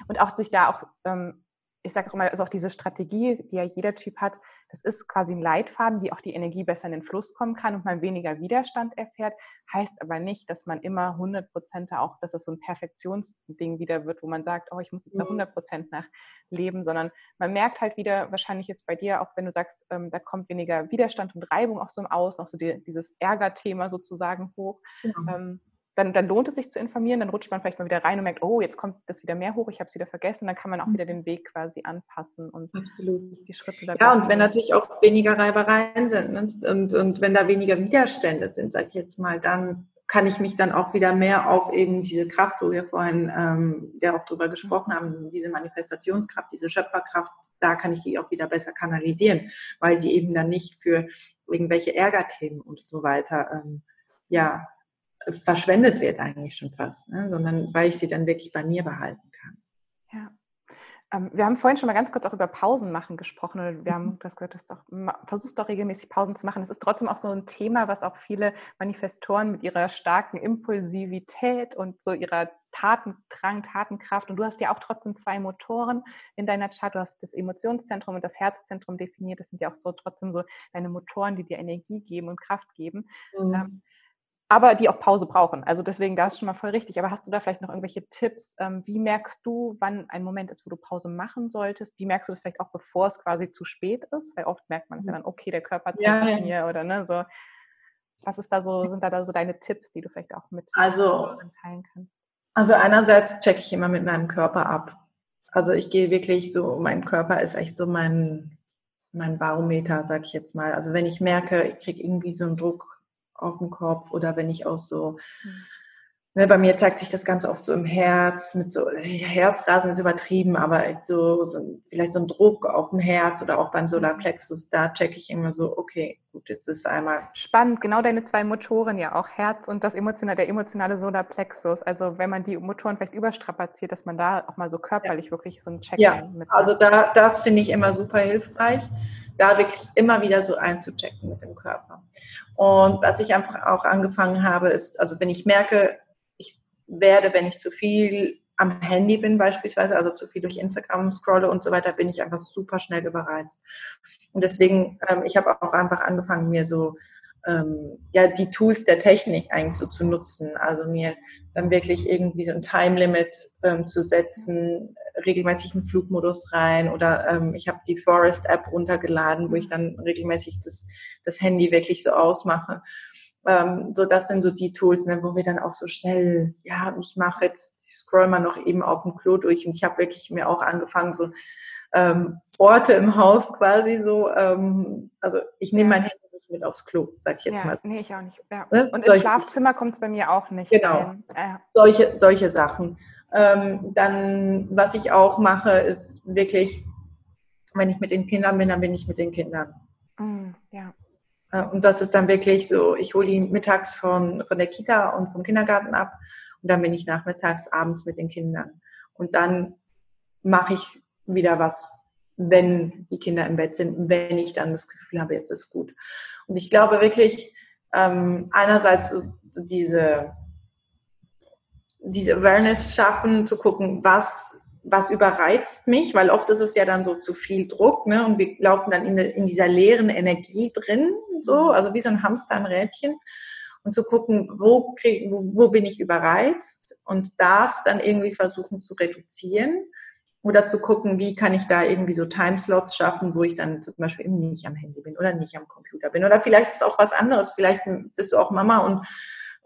und auch sich da auch ähm, ich sage auch immer, also auch diese Strategie, die ja jeder Typ hat, das ist quasi ein Leitfaden, wie auch die Energie besser in den Fluss kommen kann und man weniger Widerstand erfährt. Heißt aber nicht, dass man immer 100 Prozent auch, dass es so ein Perfektionsding wieder wird, wo man sagt, oh, ich muss jetzt da 100 mhm. Prozent nach leben, sondern man merkt halt wieder, wahrscheinlich jetzt bei dir, auch wenn du sagst, ähm, da kommt weniger Widerstand und Reibung auch so im Aus, noch so die, dieses Ärgerthema sozusagen hoch. Ja. Ähm, dann, dann lohnt es sich zu informieren, dann rutscht man vielleicht mal wieder rein und merkt, oh, jetzt kommt das wieder mehr hoch, ich habe es wieder vergessen, dann kann man auch wieder den Weg quasi anpassen und Absolut. die Schritte da. Ja, und wenn natürlich auch weniger Reibereien sind ne? und, und wenn da weniger Widerstände sind, sage ich jetzt mal, dann kann ich mich dann auch wieder mehr auf eben diese Kraft, wo wir vorhin ähm, ja auch drüber gesprochen haben, diese Manifestationskraft, diese Schöpferkraft, da kann ich die auch wieder besser kanalisieren, weil sie eben dann nicht für irgendwelche Ärgerthemen und so weiter ähm, ja verschwendet wird eigentlich schon fast, ne? sondern weil ich sie dann wirklich bei mir behalten kann. Ja. Ähm, wir haben vorhin schon mal ganz kurz auch über Pausen machen gesprochen. Und wir haben mhm. das gesagt, dass du versuchst doch regelmäßig Pausen zu machen. Das ist trotzdem auch so ein Thema, was auch viele Manifestoren mit ihrer starken Impulsivität und so ihrer Tatendrang, Tatenkraft. Und du hast ja auch trotzdem zwei Motoren in deiner Chart. Du hast das Emotionszentrum und das Herzzentrum definiert. Das sind ja auch so trotzdem so deine Motoren, die dir Energie geben und Kraft geben. Mhm. Ähm, aber die auch Pause brauchen. Also deswegen, da ist schon mal voll richtig. Aber hast du da vielleicht noch irgendwelche Tipps? Ähm, wie merkst du, wann ein Moment ist, wo du Pause machen solltest? Wie merkst du das vielleicht auch, bevor es quasi zu spät ist? Weil oft merkt man es ja mhm. dann, okay, der Körper zeigt ja, mir oder ne, so. Was ist da so, sind da, da so deine Tipps, die du vielleicht auch mit also, teilen kannst? Also einerseits checke ich immer mit meinem Körper ab. Also ich gehe wirklich so, mein Körper ist echt so mein, mein Barometer, sag ich jetzt mal. Also wenn ich merke, ich kriege irgendwie so einen Druck auf dem Kopf oder wenn ich auch so, mhm. ne, bei mir zeigt sich das ganz oft so im Herz, mit so, Herzrasen ist übertrieben, aber so, so, vielleicht so ein Druck auf dem Herz oder auch beim Solarplexus, da checke ich immer so, okay, gut, jetzt ist einmal. Spannend, genau deine zwei Motoren ja auch, Herz und das emotionale, der emotionale Solarplexus. Also wenn man die Motoren vielleicht überstrapaziert, dass man da auch mal so körperlich ja. wirklich so einen Check ja, mit also da, das finde ich immer super hilfreich da wirklich immer wieder so einzuchecken mit dem Körper. Und was ich einfach auch angefangen habe, ist, also wenn ich merke, ich werde, wenn ich zu viel am Handy bin beispielsweise, also zu viel durch Instagram scrolle und so weiter, bin ich einfach super schnell überreizt. Und deswegen, ähm, ich habe auch einfach angefangen, mir so ähm, ja, die Tools der Technik eigentlich so zu nutzen. Also mir dann wirklich irgendwie so ein Time Limit ähm, zu setzen, regelmäßig einen Flugmodus rein oder ähm, ich habe die Forest App runtergeladen, wo ich dann regelmäßig das, das Handy wirklich so ausmache. Ähm, so das sind so die Tools, ne, wo wir dann auch so schnell, ja, ich mache jetzt, ich scroll mal noch eben auf dem Klo durch und ich habe wirklich mir auch angefangen, so ähm, Orte im Haus quasi so, ähm, also ich nehme mein Handy nicht mit aufs Klo, sag ich jetzt ja, mal. Nee, ich auch nicht. Ja. Ne? Und ins Schlafzimmer kommt es bei mir auch nicht. Genau. Ja. Solche, solche Sachen. Ähm, dann, was ich auch mache, ist wirklich, wenn ich mit den Kindern bin, dann bin ich mit den Kindern. Mm, ja. Äh, und das ist dann wirklich so, ich hole ihn mittags von, von der Kita und vom Kindergarten ab und dann bin ich nachmittags, abends mit den Kindern. Und dann mache ich wieder was, wenn die Kinder im Bett sind, wenn ich dann das Gefühl habe, jetzt ist gut. Und ich glaube wirklich, ähm, einerseits so, so diese, diese Awareness schaffen, zu gucken, was, was überreizt mich, weil oft ist es ja dann so zu viel Druck, ne? Und wir laufen dann in, in dieser leeren Energie drin, so, also wie so ein Hamster im Rädchen. Und zu gucken, wo, krieg, wo, wo bin ich überreizt und das dann irgendwie versuchen zu reduzieren oder zu gucken, wie kann ich da irgendwie so Timeslots schaffen, wo ich dann zum Beispiel eben nicht am Handy bin oder nicht am Computer bin. Oder vielleicht ist es auch was anderes. Vielleicht bist du auch Mama und,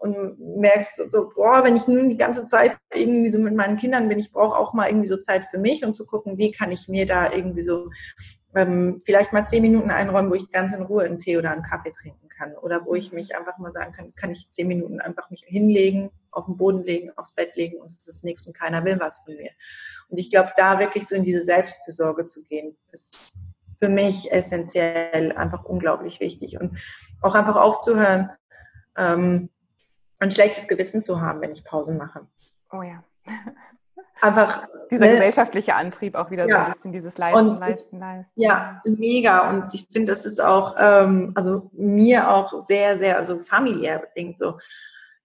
und merkst so, boah, wenn ich nun die ganze Zeit irgendwie so mit meinen Kindern bin, ich brauche auch mal irgendwie so Zeit für mich und zu gucken, wie kann ich mir da irgendwie so ähm, vielleicht mal zehn Minuten einräumen, wo ich ganz in Ruhe einen Tee oder einen Kaffee trinken kann. Oder wo ich mich einfach mal sagen kann, kann ich zehn Minuten einfach mich hinlegen, auf den Boden legen, aufs Bett legen und es ist nichts und keiner will was von mir. Und ich glaube, da wirklich so in diese Selbstfürsorge zu gehen, ist für mich essentiell einfach unglaublich wichtig. Und auch einfach aufzuhören, ähm, ein schlechtes Gewissen zu haben, wenn ich Pausen mache. Oh ja. einfach. Dieser ne, gesellschaftliche Antrieb auch wieder ja. so ein bisschen, dieses Leisten, und Leisten, Leisten. Ja, mega. Und ich finde, das ist auch, ähm, also mir auch sehr, sehr, also familiär bedingt so.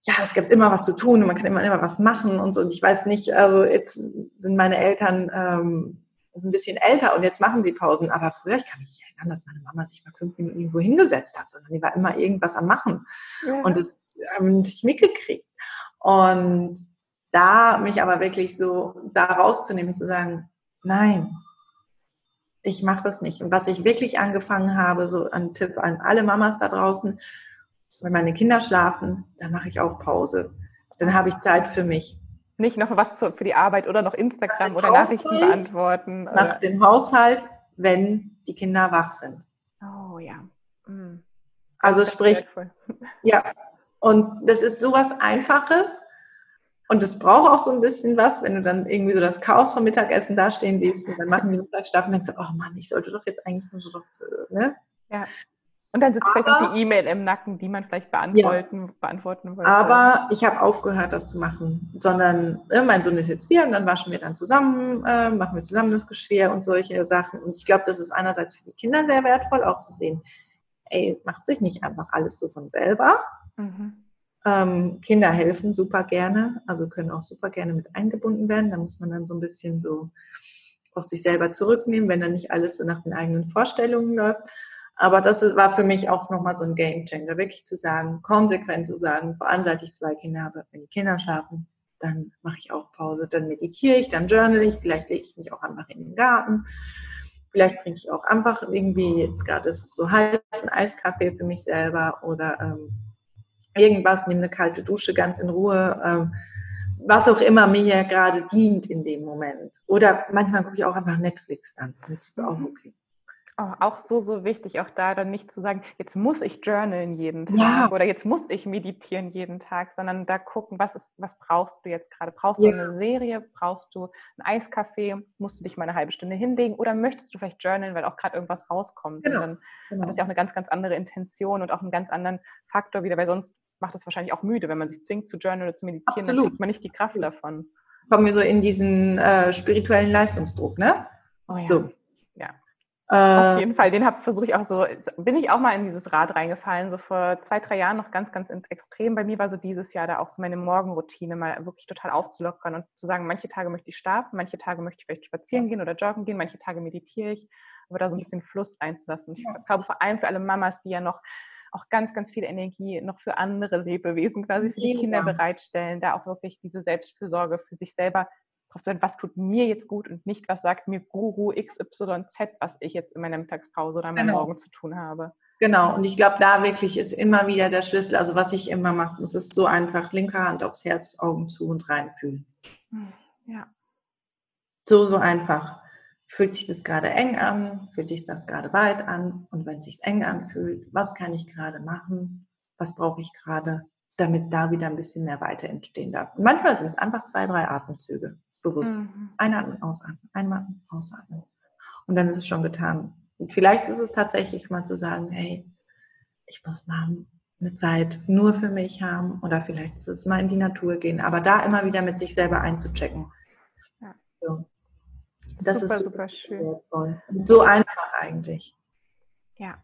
Ja, es gibt immer was zu tun und man kann immer, immer was machen und so. Und ich weiß nicht, also jetzt sind meine Eltern ähm, ein bisschen älter und jetzt machen sie Pausen. Aber früher, ich kann mich nicht erinnern, dass meine Mama sich mal fünf Minuten irgendwo hingesetzt hat, sondern die war immer irgendwas am Machen. Ja. Und das haben ähm, nicht mitgekriegt. Und da mich aber wirklich so da rauszunehmen, zu sagen, nein, ich mache das nicht. Und was ich wirklich angefangen habe, so ein Tipp an alle Mamas da draußen, wenn meine Kinder schlafen, dann mache ich auch Pause. Dann habe ich Zeit für mich. Nicht noch was für die Arbeit oder noch Instagram oder Haushalt, Nachrichten beantworten. Nach dem Haushalt, wenn die Kinder wach sind. Oh ja. Mhm. Also sprich, ja. Und das ist sowas Einfaches und es braucht auch so ein bisschen was, wenn du dann irgendwie so das Chaos vom Mittagessen dastehen siehst und dann machen die Mittagsschlaf und denkst, oh Mann, ich sollte doch jetzt eigentlich nur so doch, ne? Ja. Und dann sitzt vielleicht noch die E-Mail im Nacken, die man vielleicht beantworten, ja. beantworten wollte. Aber ich habe aufgehört, das zu machen, sondern äh, mein Sohn ist jetzt hier und dann waschen wir dann zusammen, äh, machen wir zusammen das Geschirr und solche Sachen. Und ich glaube, das ist einerseits für die Kinder sehr wertvoll, auch zu sehen, ey, macht sich nicht einfach alles so von selber. Mhm. Ähm, Kinder helfen super gerne, also können auch super gerne mit eingebunden werden. Da muss man dann so ein bisschen so aus sich selber zurücknehmen, wenn dann nicht alles so nach den eigenen Vorstellungen läuft. Aber das war für mich auch nochmal so ein Game Changer, wirklich zu sagen, konsequent zu sagen, vor allem seit ich zwei Kinder habe, wenn die Kinder schlafen, dann mache ich auch Pause, dann meditiere ich, dann journal ich, vielleicht lege ich mich auch einfach in den Garten, vielleicht trinke ich auch einfach irgendwie, jetzt gerade ist es so heiß, ein Eiskaffee für mich selber oder ähm, irgendwas, nehme eine kalte Dusche ganz in Ruhe, ähm, was auch immer mir gerade dient in dem Moment. Oder manchmal gucke ich auch einfach Netflix an. Das ist auch mhm. okay. Oh, auch so, so wichtig, auch da dann nicht zu sagen, jetzt muss ich journalen jeden Tag ja. oder jetzt muss ich meditieren jeden Tag, sondern da gucken, was ist, was brauchst du jetzt gerade? Brauchst ja. du eine Serie? Brauchst du einen Eiskaffee? Musst du dich mal eine halbe Stunde hinlegen oder möchtest du vielleicht journalen, weil auch gerade irgendwas rauskommt? Genau. Und dann genau. hat das ja auch eine ganz, ganz andere Intention und auch einen ganz anderen Faktor wieder, weil sonst macht es wahrscheinlich auch müde, wenn man sich zwingt zu journalen oder zu meditieren, Absolut. dann kriegt man nicht die Kraft davon. Kommen wir so in diesen äh, spirituellen Leistungsdruck, ne? Oh ja. So. Ja. Äh, Auf jeden Fall, den versuche ich auch so, bin ich auch mal in dieses Rad reingefallen, so vor zwei, drei Jahren noch ganz, ganz extrem. Bei mir war so dieses Jahr da auch so meine Morgenroutine mal wirklich total aufzulockern und zu sagen, manche Tage möchte ich schlafen, manche Tage möchte ich vielleicht spazieren gehen oder joggen gehen, manche Tage meditiere ich, aber da so ein bisschen Fluss einzulassen. Und ich glaube vor allem für alle Mamas, die ja noch auch ganz, ganz viel Energie noch für andere Lebewesen quasi für die Kinder bereitstellen, da auch wirklich diese Selbstfürsorge für sich selber drauf zu was tut mir jetzt gut und nicht, was sagt mir Guru XYZ, was ich jetzt in meiner Mittagspause oder am genau. Morgen zu tun habe. Genau, und ich glaube, da wirklich ist immer wieder der Schlüssel. Also was ich immer mache, es ist so einfach, linke Hand aufs Herz, Augen zu und reinfühlen. Hm, ja. So, so einfach. Fühlt sich das gerade eng an? Fühlt sich das gerade weit an? Und wenn es sich eng anfühlt, was kann ich gerade machen? Was brauche ich gerade, damit da wieder ein bisschen mehr Weite entstehen darf? Und manchmal sind es einfach zwei, drei Atemzüge, bewusst. Mhm. Einatmen, ausatmen, einatmen, ausatmen. Und dann ist es schon getan. Und vielleicht ist es tatsächlich mal zu sagen, hey, ich muss mal eine Zeit nur für mich haben oder vielleicht ist es mal in die Natur gehen, aber da immer wieder mit sich selber einzuchecken. Ja. So. Das super, ist super, super schön. So einfach eigentlich. Ja,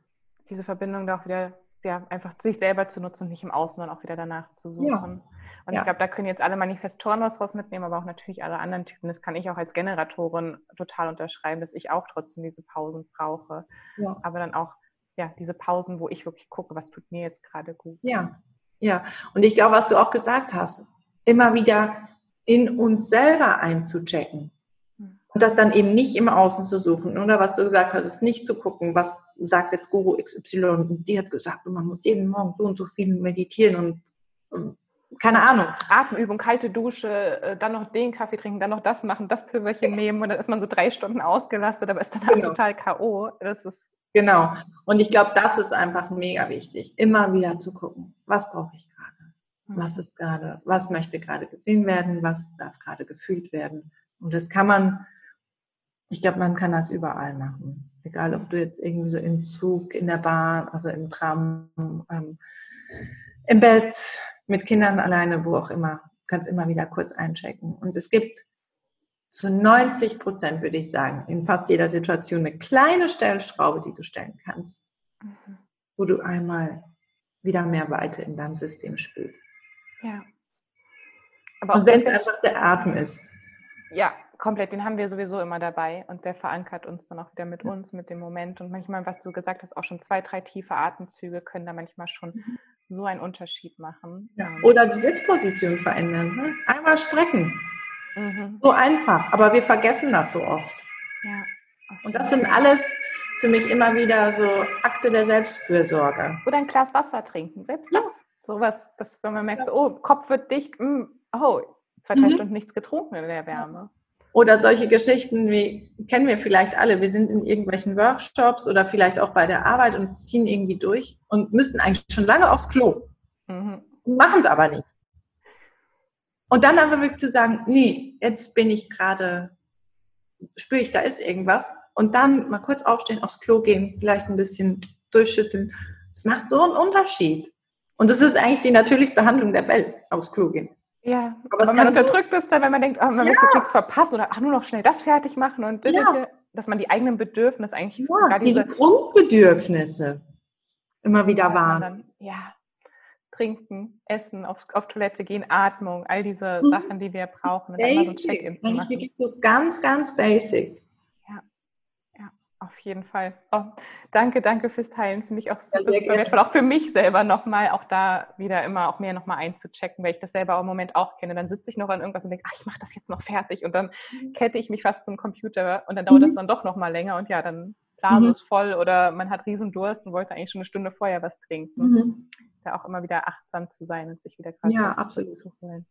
diese Verbindung da auch wieder, ja, einfach sich selber zu nutzen und nicht im Außen dann auch wieder danach zu suchen. Ja. Und ja. ich glaube, da können jetzt alle Manifestoren was raus mitnehmen, aber auch natürlich alle anderen Typen. Das kann ich auch als Generatorin total unterschreiben, dass ich auch trotzdem diese Pausen brauche. Ja. Aber dann auch ja, diese Pausen, wo ich wirklich gucke, was tut mir jetzt gerade gut. Ja, ja. Und ich glaube, was du auch gesagt hast, immer wieder in uns selber einzuchecken. Hm. Und das dann eben nicht im Außen zu suchen. Oder was du gesagt hast, ist nicht zu gucken, was sagt jetzt Guru XY und die hat gesagt, man muss jeden Morgen so und so viel meditieren und, und keine Ahnung. Atemübung, kalte Dusche, äh, dann noch den Kaffee trinken, dann noch das machen, das Pülverchen ja. nehmen und dann ist man so drei Stunden ausgelastet, aber ist dann genau. total K.O. Das ist genau. Und ich glaube, das ist einfach mega wichtig, immer wieder zu gucken, was brauche ich gerade? Mhm. Was ist gerade, was möchte gerade gesehen werden, was darf gerade gefühlt werden? Und das kann man, ich glaube, man kann das überall machen. Egal, ob du jetzt irgendwie so im Zug, in der Bahn, also im Tram, ähm, im Bett, mit Kindern alleine, wo auch immer, kannst immer wieder kurz einchecken. Und es gibt zu 90 Prozent, würde ich sagen, in fast jeder Situation eine kleine Stellschraube, die du stellen kannst, mhm. wo du einmal wieder mehr Weite in deinem System spürst. Ja. Aber Und wenn es einfach der Atem ist. Ja, komplett. Den haben wir sowieso immer dabei und der verankert uns dann auch wieder mit uns, mit dem Moment. Und manchmal, was du gesagt hast, auch schon zwei, drei tiefe Atemzüge können da manchmal schon mhm so einen Unterschied machen. Ja. Ähm, Oder die Sitzposition verändern. Ne? Einmal strecken. Mhm. So einfach, aber wir vergessen das so oft. Ja, Und das sind alles für mich immer wieder so Akte der Selbstfürsorge. Oder ein Glas Wasser trinken, selbst das. So was, das, wenn man merkt, ja. so, oh, Kopf wird dicht, mh, mm, oh, zwei, drei mhm. Stunden nichts getrunken in der Wärme. Oder solche Geschichten wie, kennen wir vielleicht alle, wir sind in irgendwelchen Workshops oder vielleicht auch bei der Arbeit und ziehen irgendwie durch und müssten eigentlich schon lange aufs Klo. Mhm. Machen es aber nicht. Und dann aber wirklich zu sagen, nee, jetzt bin ich gerade, spüre ich, da ist irgendwas. Und dann mal kurz aufstehen, aufs Klo gehen, vielleicht ein bisschen durchschütteln. Das macht so einen Unterschied. Und das ist eigentlich die natürlichste Handlung der Welt, aufs Klo gehen. Ja, aber, aber man unterdrückt es dann, wenn man denkt, oh, man ja. möchte jetzt nichts verpassen oder ach, nur noch schnell das fertig machen und ja. dass man die eigenen Bedürfnisse eigentlich ja, diese, diese Grundbedürfnisse immer wieder wahren. ja, trinken, essen, auf, auf Toilette gehen, Atmung, all diese mhm. Sachen, die wir brauchen. Basic. so Check-in zu machen. So ganz, ganz basic. Auf jeden Fall. Oh, danke, danke fürs Teilen. Finde ich auch super, ja, super wertvoll. Auch für mich selber nochmal, auch da wieder immer auch mehr nochmal einzuchecken, weil ich das selber im Moment auch kenne. Dann sitze ich noch an irgendwas und denke, ach, ich mache das jetzt noch fertig. Und dann mhm. kette ich mich fast zum Computer und dann dauert mhm. das dann doch nochmal länger. Und ja, dann Blase mhm. ist voll oder man hat Riesendurst und wollte eigentlich schon eine Stunde vorher was trinken. Mhm. Da auch immer wieder achtsam zu sein und sich wieder gerade ja, absolut. zu holen.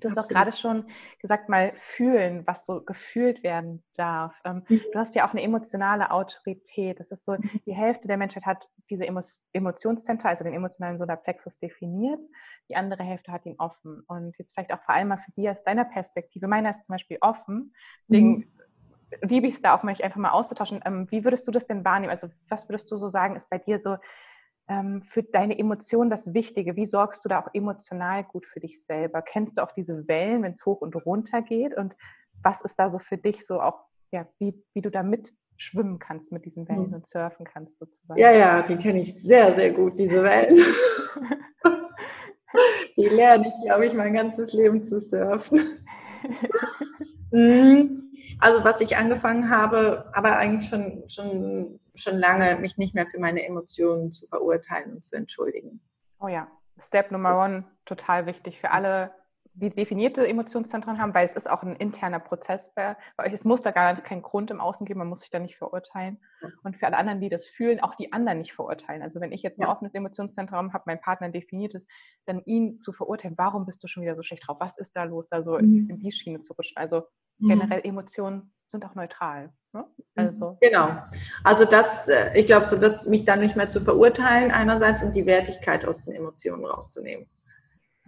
Du hast auch gerade schon gesagt, mal fühlen, was so gefühlt werden darf. Ähm, mhm. Du hast ja auch eine emotionale Autorität. Das ist so, mhm. die Hälfte der Menschheit hat diese Emotionszentren, also den emotionalen Solarplexus definiert. Die andere Hälfte hat ihn offen. Und jetzt vielleicht auch vor allem mal für dich aus deiner Perspektive. Meiner ist zum Beispiel offen. Deswegen mhm. liebe ich es da auch, mich einfach mal auszutauschen. Ähm, wie würdest du das denn wahrnehmen? Also was würdest du so sagen, ist bei dir so für deine Emotionen das Wichtige? Wie sorgst du da auch emotional gut für dich selber? Kennst du auch diese Wellen, wenn es hoch und runter geht? Und was ist da so für dich so auch, ja, wie, wie du da mitschwimmen kannst mit diesen Wellen hm. und surfen kannst sozusagen? Ja, ja, die kenne ich sehr, sehr gut, diese Wellen. die lerne ich, glaube ich, mein ganzes Leben zu surfen. Also was ich angefangen habe, aber eigentlich schon, schon schon lange, mich nicht mehr für meine Emotionen zu verurteilen und zu entschuldigen. Oh ja, Step Nummer one, total wichtig für alle, die definierte Emotionszentren haben, weil es ist auch ein interner Prozess bei, bei euch. Es muss da gar keinen Grund im Außen geben, man muss sich da nicht verurteilen. Und für alle anderen, die das fühlen, auch die anderen nicht verurteilen. Also wenn ich jetzt ein ja. offenes Emotionszentrum habe, mein Partner ein definiertes, dann ihn zu verurteilen, warum bist du schon wieder so schlecht drauf? Was ist da los, da so mhm. in die Schiene zu rutschen? Also mhm. generell Emotionen sind auch neutral. Ne? Mhm. Also. Genau. Also das, äh, ich glaube, so dass mich dann nicht mehr zu verurteilen einerseits und die Wertigkeit aus den Emotionen rauszunehmen.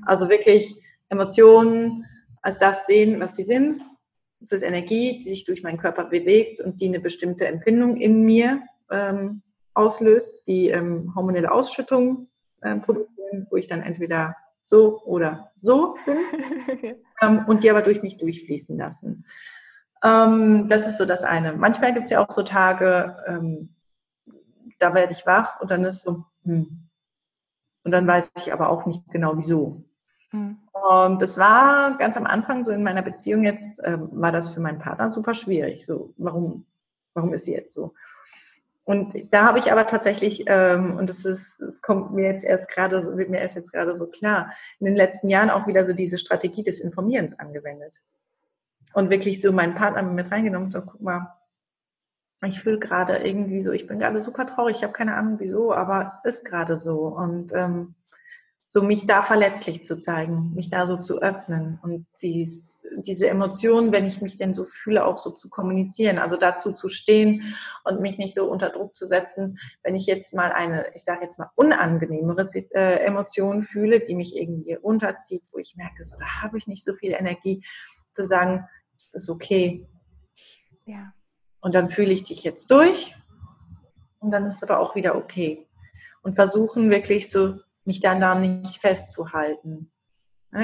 Also wirklich Emotionen als das sehen, was sie sind. Es ist Energie, die sich durch meinen Körper bewegt und die eine bestimmte Empfindung in mir ähm, auslöst, die ähm, hormonelle Ausschüttung äh, produzieren, wo ich dann entweder so oder so bin ähm, und die aber durch mich durchfließen lassen. Ähm, das ist so das eine. Manchmal gibt es ja auch so Tage, ähm, da werde ich wach und dann ist so, hm. und dann weiß ich aber auch nicht genau wieso. Hm. Und das war ganz am Anfang, so in meiner Beziehung jetzt, ähm, war das für meinen Partner super schwierig. So, warum, warum ist sie jetzt so? Und da habe ich aber tatsächlich, ähm, und das ist, es kommt mir jetzt erst gerade, so, wird mir erst jetzt gerade so klar, in den letzten Jahren auch wieder so diese Strategie des Informierens angewendet. Und wirklich so meinen Partner mit reingenommen, so guck mal, ich fühle gerade irgendwie so, ich bin gerade super traurig, ich habe keine Ahnung wieso, aber ist gerade so. Und ähm, so mich da verletzlich zu zeigen, mich da so zu öffnen und dies, diese Emotionen, wenn ich mich denn so fühle, auch so zu kommunizieren, also dazu zu stehen und mich nicht so unter Druck zu setzen, wenn ich jetzt mal eine, ich sage jetzt mal unangenehmere äh, Emotion fühle, die mich irgendwie runterzieht, wo ich merke, so da habe ich nicht so viel Energie, zu sagen, das ist okay. Ja. Und dann fühle ich dich jetzt durch und dann ist es aber auch wieder okay. Und versuchen wirklich so mich dann da nicht festzuhalten.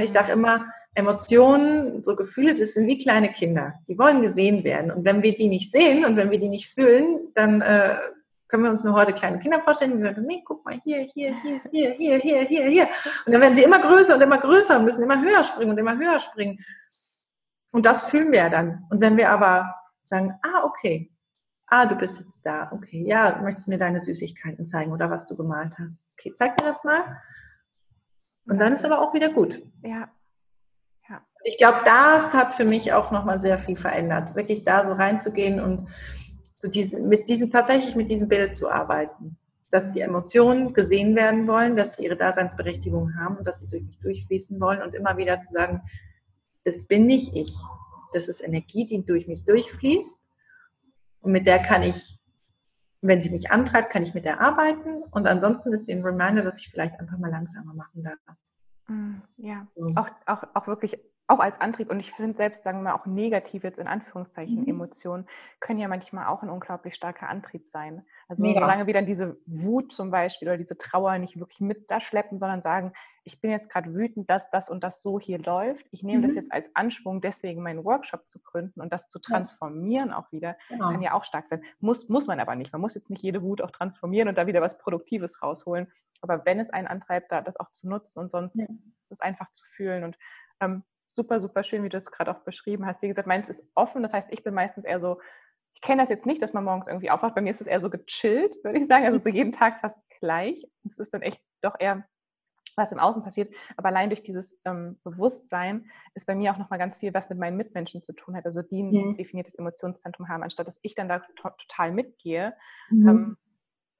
Ich sage immer, Emotionen, so Gefühle, das sind wie kleine Kinder. Die wollen gesehen werden. Und wenn wir die nicht sehen und wenn wir die nicht fühlen, dann äh, können wir uns nur heute kleine Kinder vorstellen, die sagen, nee, guck mal, hier, hier, hier, hier, hier, hier, hier, hier. Und dann werden sie immer größer und immer größer und müssen immer höher springen und immer höher springen. Und das fühlen wir dann. Und wenn wir aber sagen, ah, okay, Ah, du bist jetzt da. Okay, ja, möchtest mir deine Süßigkeiten zeigen oder was du gemalt hast? Okay, zeig mir das mal. Und dann ist aber auch wieder gut. Ja. ja. Ich glaube, das hat für mich auch nochmal sehr viel verändert. Wirklich da so reinzugehen und so diese, mit diesem, tatsächlich mit diesem Bild zu arbeiten. Dass die Emotionen gesehen werden wollen, dass sie ihre Daseinsberechtigung haben und dass sie durch mich durchfließen wollen und immer wieder zu sagen, das bin nicht ich. Das ist Energie, die durch mich durchfließt und mit der kann ich, wenn sie mich antreibt, kann ich mit der arbeiten. Und ansonsten ist sie ein Reminder, dass ich vielleicht einfach mal langsamer machen darf. Mm, ja, so. auch, auch, auch wirklich auch als Antrieb. Und ich finde selbst, sagen wir mal, auch negativ jetzt in Anführungszeichen mhm. Emotionen können ja manchmal auch ein unglaublich starker Antrieb sein. Also Mega. solange wir dann diese Wut zum Beispiel oder diese Trauer nicht wirklich mit da schleppen, sondern sagen, ich bin jetzt gerade wütend, dass das und das so hier läuft. Ich nehme mhm. das jetzt als Anschwung, deswegen meinen Workshop zu gründen und das zu transformieren auch wieder, genau. kann ja auch stark sein. Muss, muss man aber nicht. Man muss jetzt nicht jede Wut auch transformieren und da wieder was Produktives rausholen. Aber wenn es einen antreibt, da das auch zu nutzen und sonst ja. das einfach zu fühlen und ähm, super, super schön, wie du es gerade auch beschrieben hast. Wie gesagt, meins ist offen, das heißt, ich bin meistens eher so, ich kenne das jetzt nicht, dass man morgens irgendwie aufwacht. Bei mir ist es eher so gechillt, würde ich sagen. Also so jeden Tag fast gleich. Es ist dann echt doch eher, was im Außen passiert. Aber allein durch dieses ähm, Bewusstsein ist bei mir auch nochmal ganz viel, was mit meinen Mitmenschen zu tun hat. Also die ein mhm. definiertes Emotionszentrum haben, anstatt dass ich dann da to total mitgehe. Mhm. Ähm,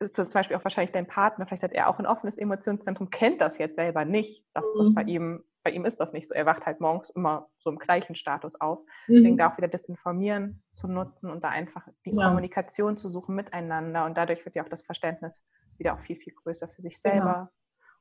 ist zum Beispiel auch wahrscheinlich dein Partner, vielleicht hat er auch ein offenes Emotionszentrum, kennt das jetzt selber nicht, dass mhm. das bei ihm bei ihm ist das nicht so. Er wacht halt morgens immer so im gleichen Status auf. Mhm. Deswegen da auch wieder das Informieren zu nutzen und da einfach die ja. Kommunikation zu suchen miteinander. Und dadurch wird ja auch das Verständnis wieder auch viel, viel größer für sich selber.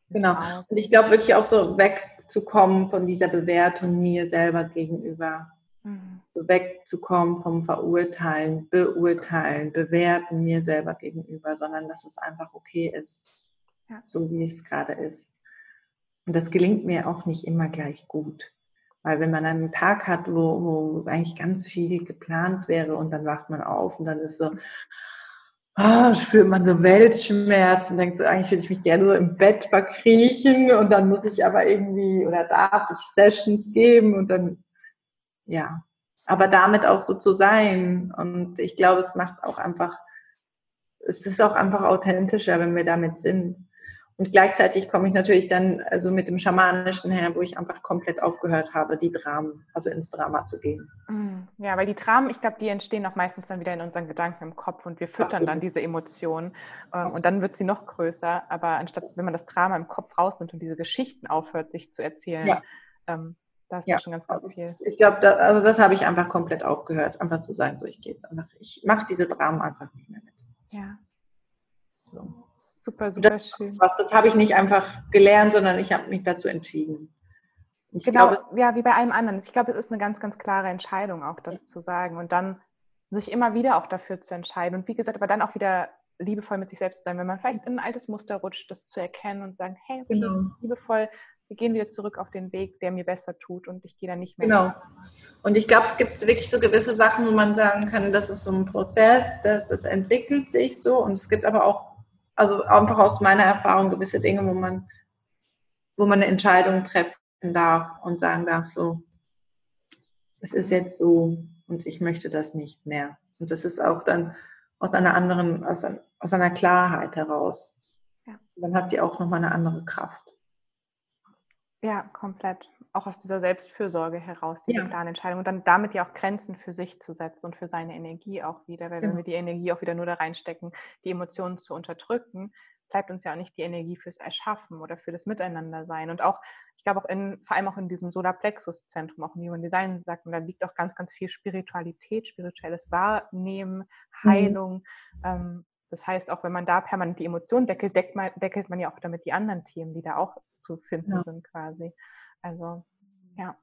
Genau. genau. Und ich glaube wirklich auch so wegzukommen von dieser Bewertung mir selber gegenüber. Mhm. wegzukommen vom Verurteilen, Beurteilen, Bewerten mir selber gegenüber, sondern dass es einfach okay ist, ja. so wie es gerade ist. Und das gelingt mir auch nicht immer gleich gut. Weil wenn man einen Tag hat, wo, wo eigentlich ganz viel geplant wäre und dann wacht man auf und dann ist so, oh, spürt man so Weltschmerz und denkt so, eigentlich würde ich mich gerne so im Bett verkriechen und dann muss ich aber irgendwie oder darf ich Sessions geben und dann, ja. Aber damit auch so zu sein. Und ich glaube, es macht auch einfach es ist auch einfach authentischer, wenn wir damit sind. Und gleichzeitig komme ich natürlich dann also mit dem Schamanischen her, wo ich einfach komplett aufgehört habe, die Dramen, also ins Drama zu gehen. Mm, ja, weil die Dramen, ich glaube, die entstehen auch meistens dann wieder in unseren Gedanken im Kopf und wir füttern Absolut. dann diese Emotionen ähm, und dann wird sie noch größer. Aber anstatt, wenn man das Drama im Kopf rausnimmt und diese Geschichten aufhört, sich zu erzählen, ja. ähm, da ist ja. schon ganz, ganz viel. Ich glaube, da, also das habe ich einfach komplett aufgehört, einfach zu sagen, so ich gehe einfach, ich mache diese Dramen einfach nicht mehr mit. Ja. So. Super, super das, schön. Was, das habe ich nicht einfach gelernt, sondern ich habe mich dazu entschieden. Ich genau, glaube, ja, wie bei allem anderen. Ich glaube, es ist eine ganz, ganz klare Entscheidung, auch das zu sagen und dann sich immer wieder auch dafür zu entscheiden. Und wie gesagt, aber dann auch wieder liebevoll mit sich selbst zu sein, wenn man vielleicht in ein altes Muster rutscht, das zu erkennen und sagen, hey, okay, genau. liebevoll, wir gehen wieder zurück auf den Weg, der mir besser tut und ich gehe da nicht mehr. Genau. Und ich glaube, es gibt wirklich so gewisse Sachen, wo man sagen kann, das ist so ein Prozess, das, das entwickelt sich so. Und es gibt aber auch also einfach aus meiner Erfahrung gewisse Dinge, wo man, wo man eine Entscheidung treffen darf und sagen darf, so, es ist jetzt so und ich möchte das nicht mehr. Und das ist auch dann aus einer anderen, aus, aus einer Klarheit heraus. Ja. Dann hat sie auch nochmal eine andere Kraft. Ja, komplett auch aus dieser Selbstfürsorge heraus, diese ja. klaren Entscheidungen und dann damit ja auch Grenzen für sich zu setzen und für seine Energie auch wieder, weil genau. wenn wir die Energie auch wieder nur da reinstecken, die Emotionen zu unterdrücken, bleibt uns ja auch nicht die Energie fürs Erschaffen oder für das Miteinander sein. Und auch, ich glaube auch in, vor allem auch in diesem Solarplexus-Zentrum, auch im Human Design, sagt man, da liegt auch ganz, ganz viel Spiritualität, spirituelles Wahrnehmen, mhm. Heilung. Mhm. Ähm, das heißt, auch wenn man da permanent die Emotionen deckelt, deckelt man, deckelt man ja auch damit die anderen Themen, die da auch zu finden ja. sind quasi. Also ja,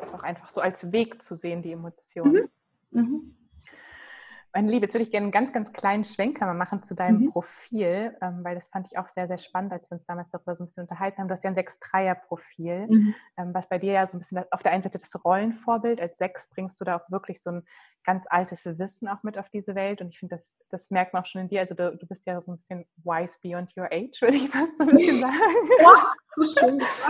das ist auch einfach so als Weg zu sehen, die Emotionen. Mhm. Mhm. Meine Liebe, jetzt würde ich gerne einen ganz, ganz kleinen Schwenker mal machen zu deinem mhm. Profil, ähm, weil das fand ich auch sehr, sehr spannend, als wir uns damals darüber so ein bisschen unterhalten haben. Du hast ja ein Sechs-Dreier-Profil, mhm. ähm, was bei dir ja so ein bisschen auf der einen Seite das Rollenvorbild, als Sechs bringst du da auch wirklich so ein ganz altes Wissen auch mit auf diese Welt und ich finde, das, das merkt man auch schon in dir. Also du, du bist ja so ein bisschen wise beyond your age, würde ich fast so ein bisschen sagen.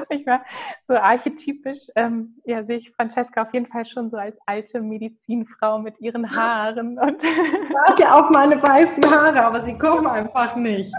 Ich war so archetypisch, ähm, ja, sehe ich Francesca auf jeden Fall schon so als alte Medizinfrau mit ihren Haaren und warte auf meine weißen Haare, aber sie kommen einfach nicht.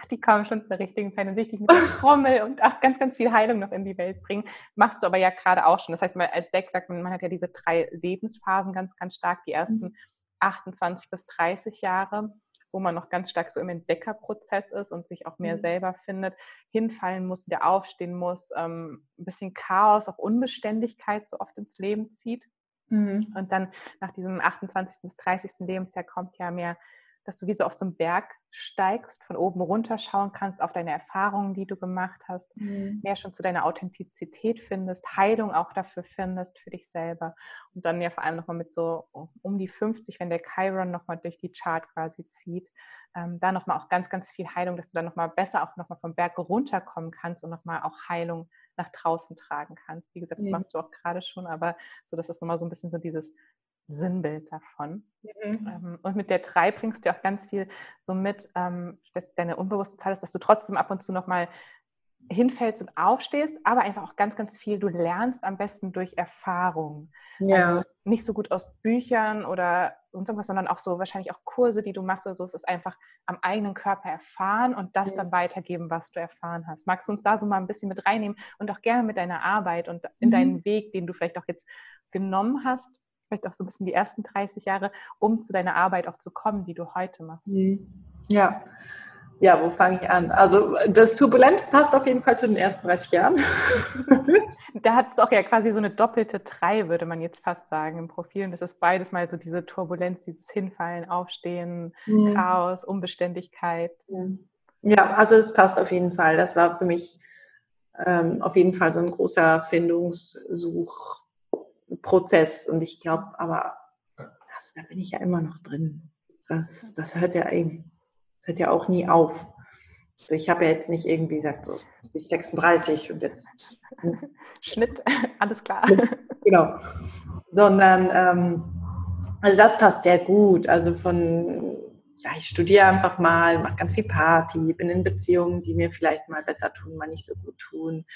Ach, die kommen schon zur richtigen Zeit und sich mit der Trommel und auch ganz, ganz viel Heilung noch in die Welt bringen. Machst du aber ja gerade auch schon. Das heißt, als Sex sagt man, man hat ja diese drei Lebensphasen ganz, ganz stark. Die ersten mhm. 28 bis 30 Jahre wo man noch ganz stark so im Entdeckerprozess ist und sich auch mehr mhm. selber findet, hinfallen muss, wieder aufstehen muss, ähm, ein bisschen Chaos, auch Unbeständigkeit so oft ins Leben zieht. Mhm. Und dann nach diesem 28. bis 30. Lebensjahr kommt ja mehr, dass du wie so auf so einen Berg steigst, von oben runter schauen kannst auf deine Erfahrungen, die du gemacht hast, mhm. mehr schon zu deiner Authentizität findest, Heilung auch dafür findest für dich selber. Und dann ja vor allem nochmal mit so um die 50, wenn der Chiron nochmal durch die Chart quasi zieht, ähm, da nochmal auch ganz, ganz viel Heilung, dass du dann nochmal besser auch nochmal vom Berg runterkommen kannst und nochmal auch Heilung nach draußen tragen kannst. Wie gesagt, das mhm. machst du auch gerade schon, aber so, das ist nochmal so ein bisschen so dieses Sinnbild davon. Mhm. Ähm, und mit der 3 bringst du auch ganz viel so mit, ähm, dass deine unbewusste Zahl ist, dass du trotzdem ab und zu nochmal hinfällst und aufstehst, aber einfach auch ganz, ganz viel. Du lernst am besten durch Erfahrung. Ja. Also nicht so gut aus Büchern oder sonst irgendwas, sondern auch so wahrscheinlich auch Kurse, die du machst oder so. Es ist einfach am eigenen Körper erfahren und das ja. dann weitergeben, was du erfahren hast. Magst du uns da so mal ein bisschen mit reinnehmen und auch gerne mit deiner Arbeit und in mhm. deinen Weg, den du vielleicht auch jetzt genommen hast, vielleicht auch so ein bisschen die ersten 30 Jahre, um zu deiner Arbeit auch zu kommen, die du heute machst? Mhm. Ja, ja, wo fange ich an? Also das Turbulent passt auf jeden Fall zu den ersten 30 Jahren. da hat es auch ja quasi so eine doppelte Drei, würde man jetzt fast sagen, im Profil. Und das ist beides mal so diese Turbulenz, dieses Hinfallen, Aufstehen, mhm. Chaos, Unbeständigkeit. Ja, also es passt auf jeden Fall. Das war für mich ähm, auf jeden Fall so ein großer Findungssuchprozess. Und ich glaube aber, also da bin ich ja immer noch drin. Das, das hört ja eben das hört ja auch nie auf. Ich habe ja jetzt nicht irgendwie gesagt, so, jetzt bin ich 36 und jetzt. Schnitt, alles klar. Genau. Sondern, ähm, also das passt sehr gut. Also von, ja, ich studiere einfach mal, mache ganz viel Party, bin in Beziehungen, die mir vielleicht mal besser tun, mal nicht so gut tun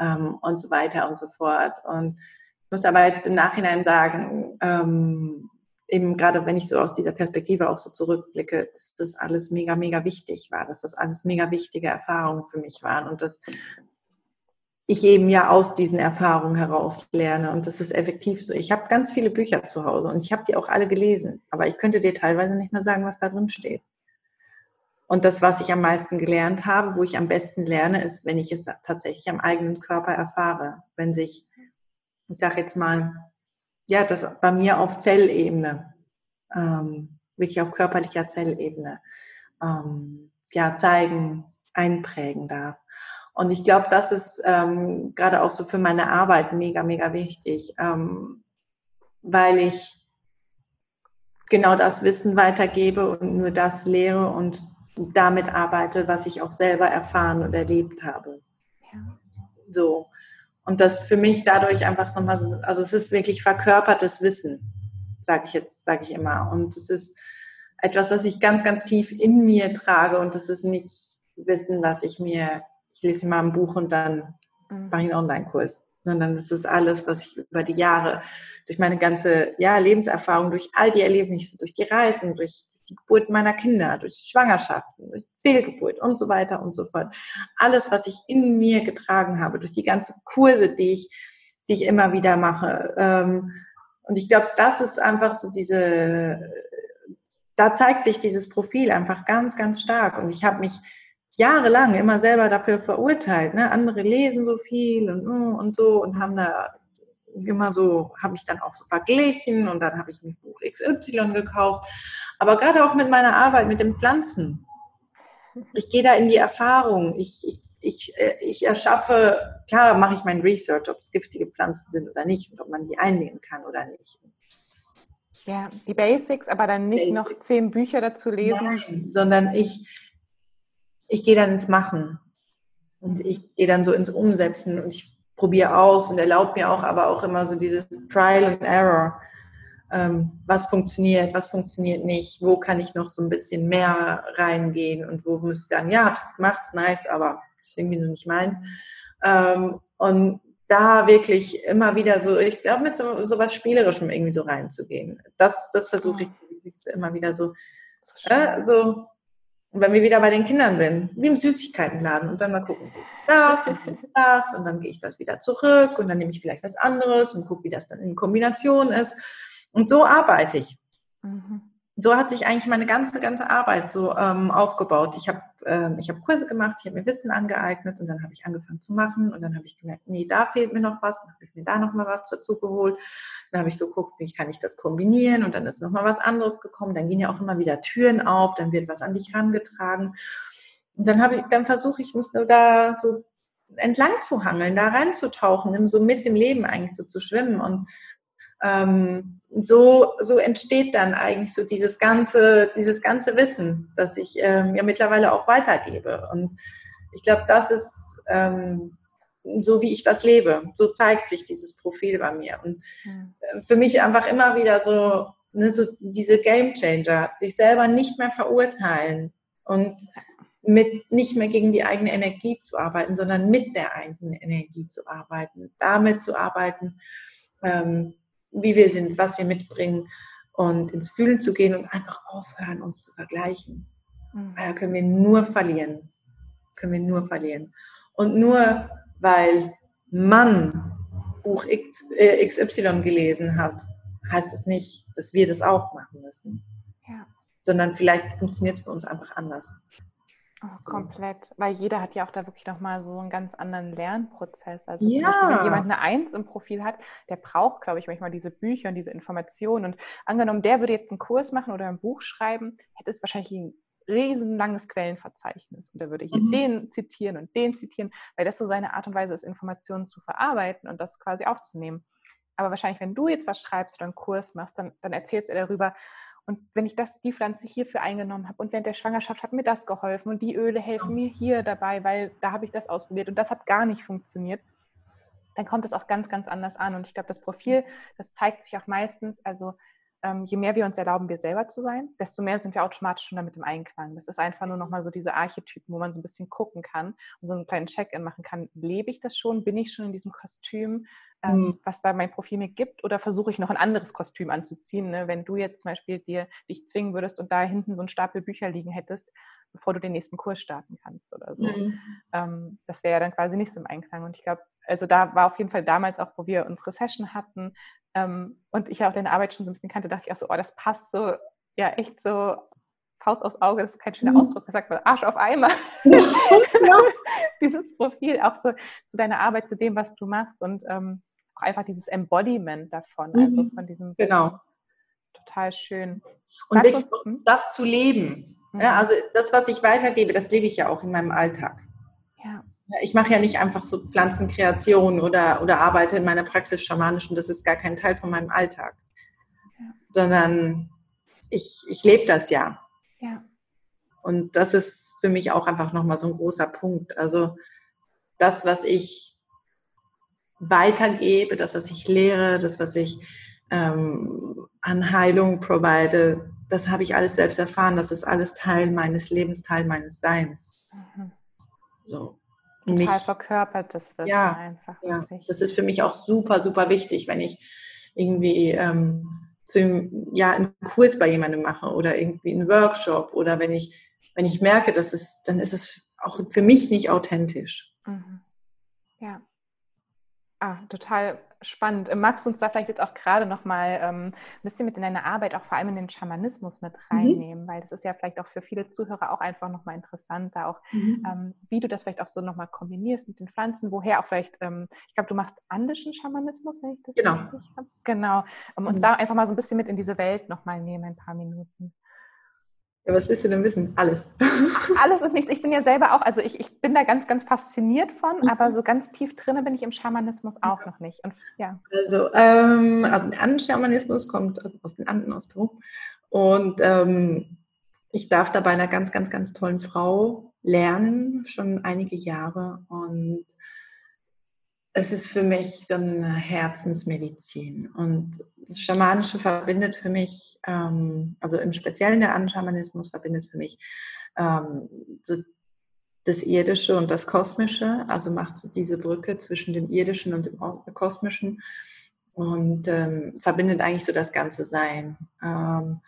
ähm, und so weiter und so fort. Und muss aber jetzt im Nachhinein sagen, ähm, eben gerade wenn ich so aus dieser Perspektive auch so zurückblicke, dass das alles mega, mega wichtig war, dass das alles mega wichtige Erfahrungen für mich waren und dass ich eben ja aus diesen Erfahrungen heraus lerne und das ist effektiv so. Ich habe ganz viele Bücher zu Hause und ich habe die auch alle gelesen, aber ich könnte dir teilweise nicht mehr sagen, was da drin steht. Und das, was ich am meisten gelernt habe, wo ich am besten lerne, ist, wenn ich es tatsächlich am eigenen Körper erfahre. Wenn sich, ich sage jetzt mal, ja, das bei mir auf Zellebene, ähm, wirklich auf körperlicher Zellebene, ähm, ja, zeigen, einprägen darf. Und ich glaube, das ist ähm, gerade auch so für meine Arbeit mega, mega wichtig, ähm, weil ich genau das Wissen weitergebe und nur das lehre und damit arbeite, was ich auch selber erfahren und erlebt habe. Ja. So. Und das für mich dadurch einfach nochmal so, also es ist wirklich verkörpertes Wissen, sage ich jetzt, sage ich immer. Und es ist etwas, was ich ganz, ganz tief in mir trage und das ist nicht Wissen, dass ich mir, ich lese mal ein Buch und dann mhm. mache ich einen Online-Kurs, sondern das ist alles, was ich über die Jahre, durch meine ganze ja, Lebenserfahrung, durch all die Erlebnisse, durch die Reisen, durch die Geburt meiner Kinder, durch Schwangerschaften, durch Fehlgeburt und so weiter und so fort. Alles, was ich in mir getragen habe, durch die ganzen Kurse, die ich, die ich immer wieder mache. Ähm, und ich glaube, das ist einfach so diese, da zeigt sich dieses Profil einfach ganz, ganz stark. Und ich habe mich jahrelang immer selber dafür verurteilt. Ne? Andere lesen so viel und, und so und haben da immer so, habe ich dann auch so verglichen und dann habe ich ein Buch XY gekauft. Aber gerade auch mit meiner Arbeit mit den Pflanzen. Ich gehe da in die Erfahrung. Ich, ich, ich, äh, ich erschaffe, klar mache ich mein Research, ob es giftige Pflanzen sind oder nicht und ob man die einnehmen kann oder nicht. Ja, die Basics, aber dann nicht Basics. noch zehn Bücher dazu lesen. Nein, sondern ich, ich gehe dann ins Machen. Und ich gehe dann so ins Umsetzen und ich probiere aus und erlaube mir auch aber auch immer so dieses Trial and Error. Ähm, was funktioniert, was funktioniert nicht, wo kann ich noch so ein bisschen mehr reingehen und wo muss ich sagen, ja, hab ich jetzt gemacht, ist nice, aber ist irgendwie noch nicht meins. Ähm, und da wirklich immer wieder so, ich glaube, mit so, so was Spielerischem irgendwie so reinzugehen. Das, das versuche ich immer wieder so, äh, so und wenn wir wieder bei den Kindern sind, wie im Süßigkeitenladen und dann mal gucken, das und das und dann gehe ich das wieder zurück und dann nehme ich vielleicht was anderes und gucke, wie das dann in Kombination ist. Und so arbeite ich. Mhm so hat sich eigentlich meine ganze, ganze Arbeit so ähm, aufgebaut. Ich habe ähm, ich hab Kurse gemacht, ich habe mir Wissen angeeignet und dann habe ich angefangen zu machen und dann habe ich gemerkt, nee, da fehlt mir noch was, dann habe ich mir da noch mal was dazu geholt. Dann habe ich geguckt, wie kann ich das kombinieren und dann ist noch mal was anderes gekommen. Dann gehen ja auch immer wieder Türen auf, dann wird was an dich herangetragen. Und dann habe ich, dann versuche ich mich so da so entlang zu hangeln, da reinzutauchen, so mit dem Leben eigentlich so zu schwimmen und ähm, so, so entsteht dann eigentlich so dieses ganze, dieses ganze Wissen, das ich ähm, ja mittlerweile auch weitergebe. Und ich glaube, das ist ähm, so, wie ich das lebe. So zeigt sich dieses Profil bei mir. Und äh, für mich einfach immer wieder so, ne, so diese Game Changer, sich selber nicht mehr verurteilen und mit nicht mehr gegen die eigene Energie zu arbeiten, sondern mit der eigenen Energie zu arbeiten, damit zu arbeiten, ähm, wie wir sind, was wir mitbringen und ins Fühlen zu gehen und einfach aufhören, uns zu vergleichen. Mhm. Weil da können wir nur verlieren. Können wir nur verlieren. Und nur weil man Buch X, äh, XY gelesen hat, heißt es nicht, dass wir das auch machen müssen. Ja. Sondern vielleicht funktioniert es für uns einfach anders. Oh, komplett, weil jeder hat ja auch da wirklich nochmal so einen ganz anderen Lernprozess. Also ja. Beispiel, wenn jemand eine Eins im Profil hat, der braucht, glaube ich, manchmal diese Bücher und diese Informationen. Und angenommen, der würde jetzt einen Kurs machen oder ein Buch schreiben, hätte es wahrscheinlich ein riesenlanges Quellenverzeichnis. Und er würde hier mhm. den zitieren und den zitieren, weil das so seine Art und Weise ist, Informationen zu verarbeiten und das quasi aufzunehmen. Aber wahrscheinlich, wenn du jetzt was schreibst oder einen Kurs machst, dann, dann erzählst du darüber, und wenn ich das, die Pflanze hierfür eingenommen habe und während der Schwangerschaft hat mir das geholfen und die Öle helfen mir hier dabei, weil da habe ich das ausprobiert und das hat gar nicht funktioniert, dann kommt es auch ganz, ganz anders an. Und ich glaube, das Profil, das zeigt sich auch meistens, also ähm, je mehr wir uns erlauben, wir selber zu sein, desto mehr sind wir automatisch schon damit im Einklang. Das ist einfach nur nochmal so diese Archetypen, wo man so ein bisschen gucken kann und so einen kleinen Check-in machen kann. Lebe ich das schon? Bin ich schon in diesem Kostüm, ähm, mhm. was da mein Profil mir gibt? Oder versuche ich noch ein anderes Kostüm anzuziehen? Ne? Wenn du jetzt zum Beispiel dir dich zwingen würdest und da hinten so ein Stapel Bücher liegen hättest, bevor du den nächsten Kurs starten kannst oder so. Mhm. Ähm, das wäre ja dann quasi nicht so im Einklang. Und ich glaube, also da war auf jeden Fall damals auch, wo wir unsere Session hatten ähm, und ich ja auch deine Arbeit schon so ein bisschen kannte, dachte ich auch so, oh, das passt so, ja, echt so Faust aufs Auge, das ist kein schöner mhm. Ausdruck, man sagt man Arsch auf Eimer. ja. dieses Profil auch so zu deiner Arbeit, zu dem, was du machst und ähm, auch einfach dieses Embodiment davon, also mhm. also von diesem genau. total schön. Und wirklich du, hm? das zu leben. Ja, mhm. also das, was ich weitergebe, das lebe ich ja auch in meinem Alltag. Ich mache ja nicht einfach so Pflanzenkreation oder, oder arbeite in meiner Praxis schamanisch und das ist gar kein Teil von meinem Alltag. Ja. Sondern ich, ich lebe das ja. ja. Und das ist für mich auch einfach nochmal so ein großer Punkt. Also das, was ich weitergebe, das, was ich lehre, das, was ich ähm, an Heilung provide, das habe ich alles selbst erfahren. Das ist alles Teil meines Lebens, Teil meines Seins. Mhm. So. Total mich, verkörpert das wird ja, einfach. Ja, das ist für mich auch super, super wichtig, wenn ich irgendwie ähm, zu, ja, einen Kurs bei jemandem mache oder irgendwie einen Workshop oder wenn ich, wenn ich merke, dass es, dann ist es auch für mich nicht authentisch. Mhm. Ja. Ah, total spannend. Magst du uns da vielleicht jetzt auch gerade noch mal ähm, ein bisschen mit in deine Arbeit, auch vor allem in den Schamanismus mit mhm. reinnehmen, mhm. weil das ist ja vielleicht auch für viele Zuhörer auch einfach noch mal interessant, da auch, mhm. ähm, wie du das vielleicht auch so noch mal kombinierst mit den Pflanzen, woher auch vielleicht, ähm, ich glaube, du machst andischen Schamanismus, wenn ich das genau. richtig habe. Genau. Um uns mhm. da einfach mal so ein bisschen mit in diese Welt noch mal nehmen, ein paar Minuten. Ja, was willst du denn wissen? Alles. alles und nichts. Ich bin ja selber auch, also ich, ich bin da ganz, ganz fasziniert von, mhm. aber so ganz tief drin bin ich im Schamanismus auch ja. noch nicht. Und, ja. Also, ähm, also der Anden-Schamanismus kommt aus den Anden, aus Peru. Und ähm, ich darf da bei einer ganz, ganz, ganz tollen Frau lernen, schon einige Jahre. Und es ist für mich so eine Herzensmedizin. Und das Schamanische verbindet für mich, ähm, also im Speziellen der Anschamanismus verbindet für mich ähm, so das Irdische und das Kosmische, also macht so diese Brücke zwischen dem Irdischen und dem Kosmischen und ähm, verbindet eigentlich so das ganze Sein. Ähm,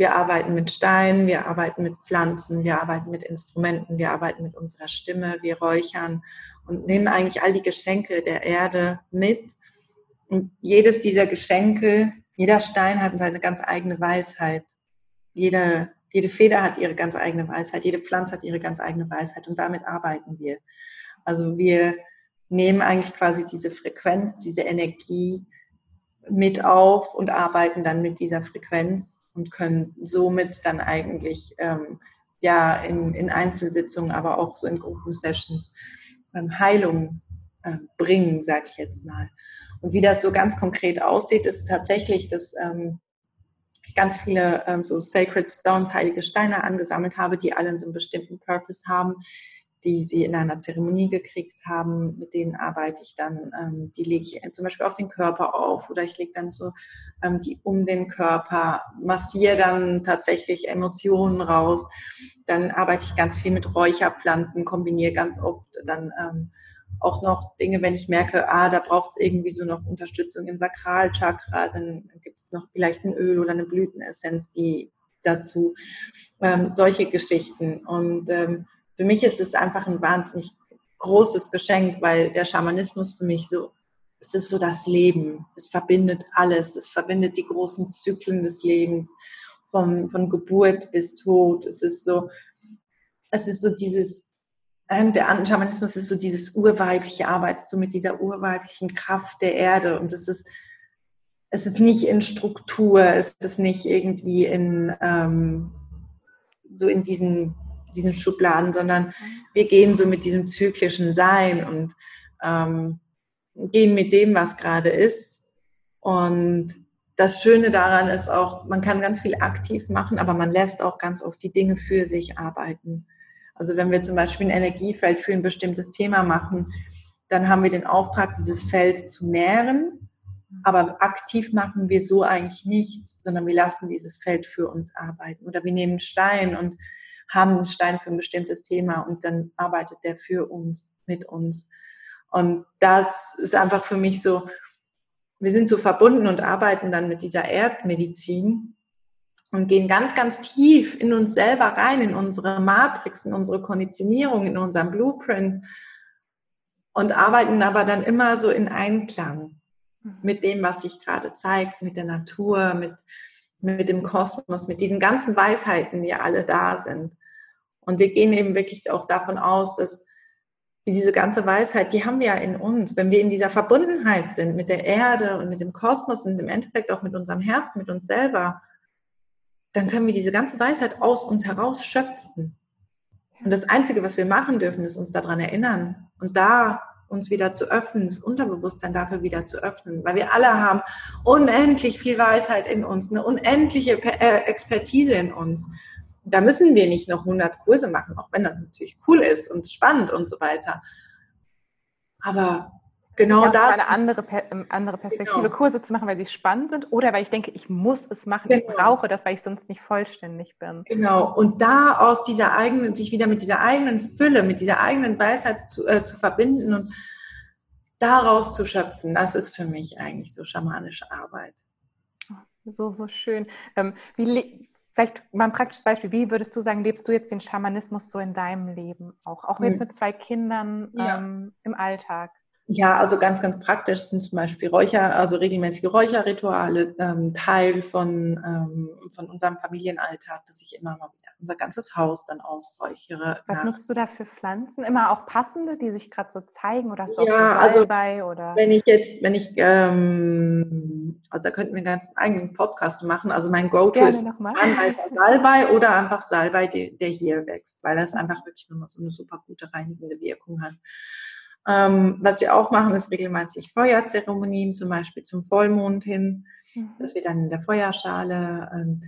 wir arbeiten mit Steinen, wir arbeiten mit Pflanzen, wir arbeiten mit Instrumenten, wir arbeiten mit unserer Stimme, wir räuchern und nehmen eigentlich all die Geschenke der Erde mit. Und jedes dieser Geschenke, jeder Stein hat seine ganz eigene Weisheit. Jede, jede Feder hat ihre ganz eigene Weisheit, jede Pflanze hat ihre ganz eigene Weisheit und damit arbeiten wir. Also wir nehmen eigentlich quasi diese Frequenz, diese Energie mit auf und arbeiten dann mit dieser Frequenz und können somit dann eigentlich ähm, ja in, in Einzelsitzungen, aber auch so in Gruppensessions ähm, Heilung äh, bringen, sage ich jetzt mal. Und wie das so ganz konkret aussieht, ist tatsächlich, dass ähm, ich ganz viele ähm, so Sacred Stones, heilige Steine angesammelt habe, die alle so einen bestimmten Purpose haben, die sie in einer Zeremonie gekriegt haben, mit denen arbeite ich dann, ähm, die lege ich zum Beispiel auf den Körper auf oder ich lege dann so ähm, die um den Körper, massiere dann tatsächlich Emotionen raus. Dann arbeite ich ganz viel mit Räucherpflanzen, kombiniere ganz oft dann ähm, auch noch Dinge, wenn ich merke, ah, da braucht es irgendwie so noch Unterstützung im Sakralchakra, dann gibt es noch vielleicht ein Öl oder eine Blütenessenz, die dazu ähm, solche Geschichten und ähm, für mich ist es einfach ein wahnsinnig großes Geschenk, weil der Schamanismus für mich so, es ist so das Leben. Es verbindet alles. Es verbindet die großen Zyklen des Lebens, vom, von Geburt bis Tod. Es ist so, es ist so dieses, ähm, der Schamanismus ist so dieses urweibliche Arbeit, so mit dieser urweiblichen Kraft der Erde. Und es ist, es ist nicht in Struktur, es ist nicht irgendwie in, ähm, so in diesen diesen Schubladen, sondern wir gehen so mit diesem zyklischen Sein und ähm, gehen mit dem, was gerade ist. Und das Schöne daran ist auch, man kann ganz viel aktiv machen, aber man lässt auch ganz oft die Dinge für sich arbeiten. Also wenn wir zum Beispiel ein Energiefeld für ein bestimmtes Thema machen, dann haben wir den Auftrag, dieses Feld zu nähren Aber aktiv machen wir so eigentlich nichts, sondern wir lassen dieses Feld für uns arbeiten. Oder wir nehmen Stein und haben einen Stein für ein bestimmtes Thema und dann arbeitet der für uns, mit uns. Und das ist einfach für mich so, wir sind so verbunden und arbeiten dann mit dieser Erdmedizin und gehen ganz, ganz tief in uns selber rein, in unsere Matrix, in unsere Konditionierung, in unseren Blueprint und arbeiten aber dann immer so in Einklang mhm. mit dem, was sich gerade zeigt, mit der Natur, mit, mit dem Kosmos, mit diesen ganzen Weisheiten, die alle da sind. Und wir gehen eben wirklich auch davon aus, dass diese ganze Weisheit, die haben wir ja in uns. Wenn wir in dieser Verbundenheit sind mit der Erde und mit dem Kosmos und im Endeffekt auch mit unserem Herzen, mit uns selber, dann können wir diese ganze Weisheit aus uns heraus schöpfen. Und das Einzige, was wir machen dürfen, ist uns daran erinnern und da uns wieder zu öffnen, das Unterbewusstsein dafür wieder zu öffnen, weil wir alle haben unendlich viel Weisheit in uns, eine unendliche äh, Expertise in uns. Da müssen wir nicht noch 100 Kurse machen, auch wenn das natürlich cool ist und spannend und so weiter. Aber genau das da. eine andere, ähm, andere Perspektive, genau. Kurse zu machen, weil sie spannend sind oder weil ich denke, ich muss es machen, genau. ich brauche das, weil ich sonst nicht vollständig bin. Genau, und da aus dieser eigenen, sich wieder mit dieser eigenen Fülle, mit dieser eigenen Weisheit zu, äh, zu verbinden und daraus zu schöpfen, das ist für mich eigentlich so schamanische Arbeit. So, so schön. Ähm, wie, vielleicht mal ein praktisches Beispiel. Wie würdest du sagen, lebst du jetzt den Schamanismus so in deinem Leben auch? Auch jetzt hm. mit zwei Kindern ja. ähm, im Alltag? Ja, also ganz, ganz praktisch sind zum Beispiel Räucher, also regelmäßige Räucherrituale, ähm, Teil von, ähm, von unserem Familienalltag, dass ich immer mal wieder unser ganzes Haus dann ausräuchere. Was nutzt du da für Pflanzen? Immer auch passende, die sich gerade so zeigen oder hast du ja, auch so Salbei also, oder? Wenn ich jetzt, wenn ich, ähm, also da könnten wir einen ganzen eigenen Podcast machen. Also mein Go-To ist Salbei oder einfach Salbei, der, der hier wächst, weil das einfach wirklich nochmal so eine super gute reinigende Wirkung hat. Ähm, was wir auch machen, ist regelmäßig Feuerzeremonien, zum Beispiel zum Vollmond hin, mhm. dass wir dann in der Feuerschale ähm,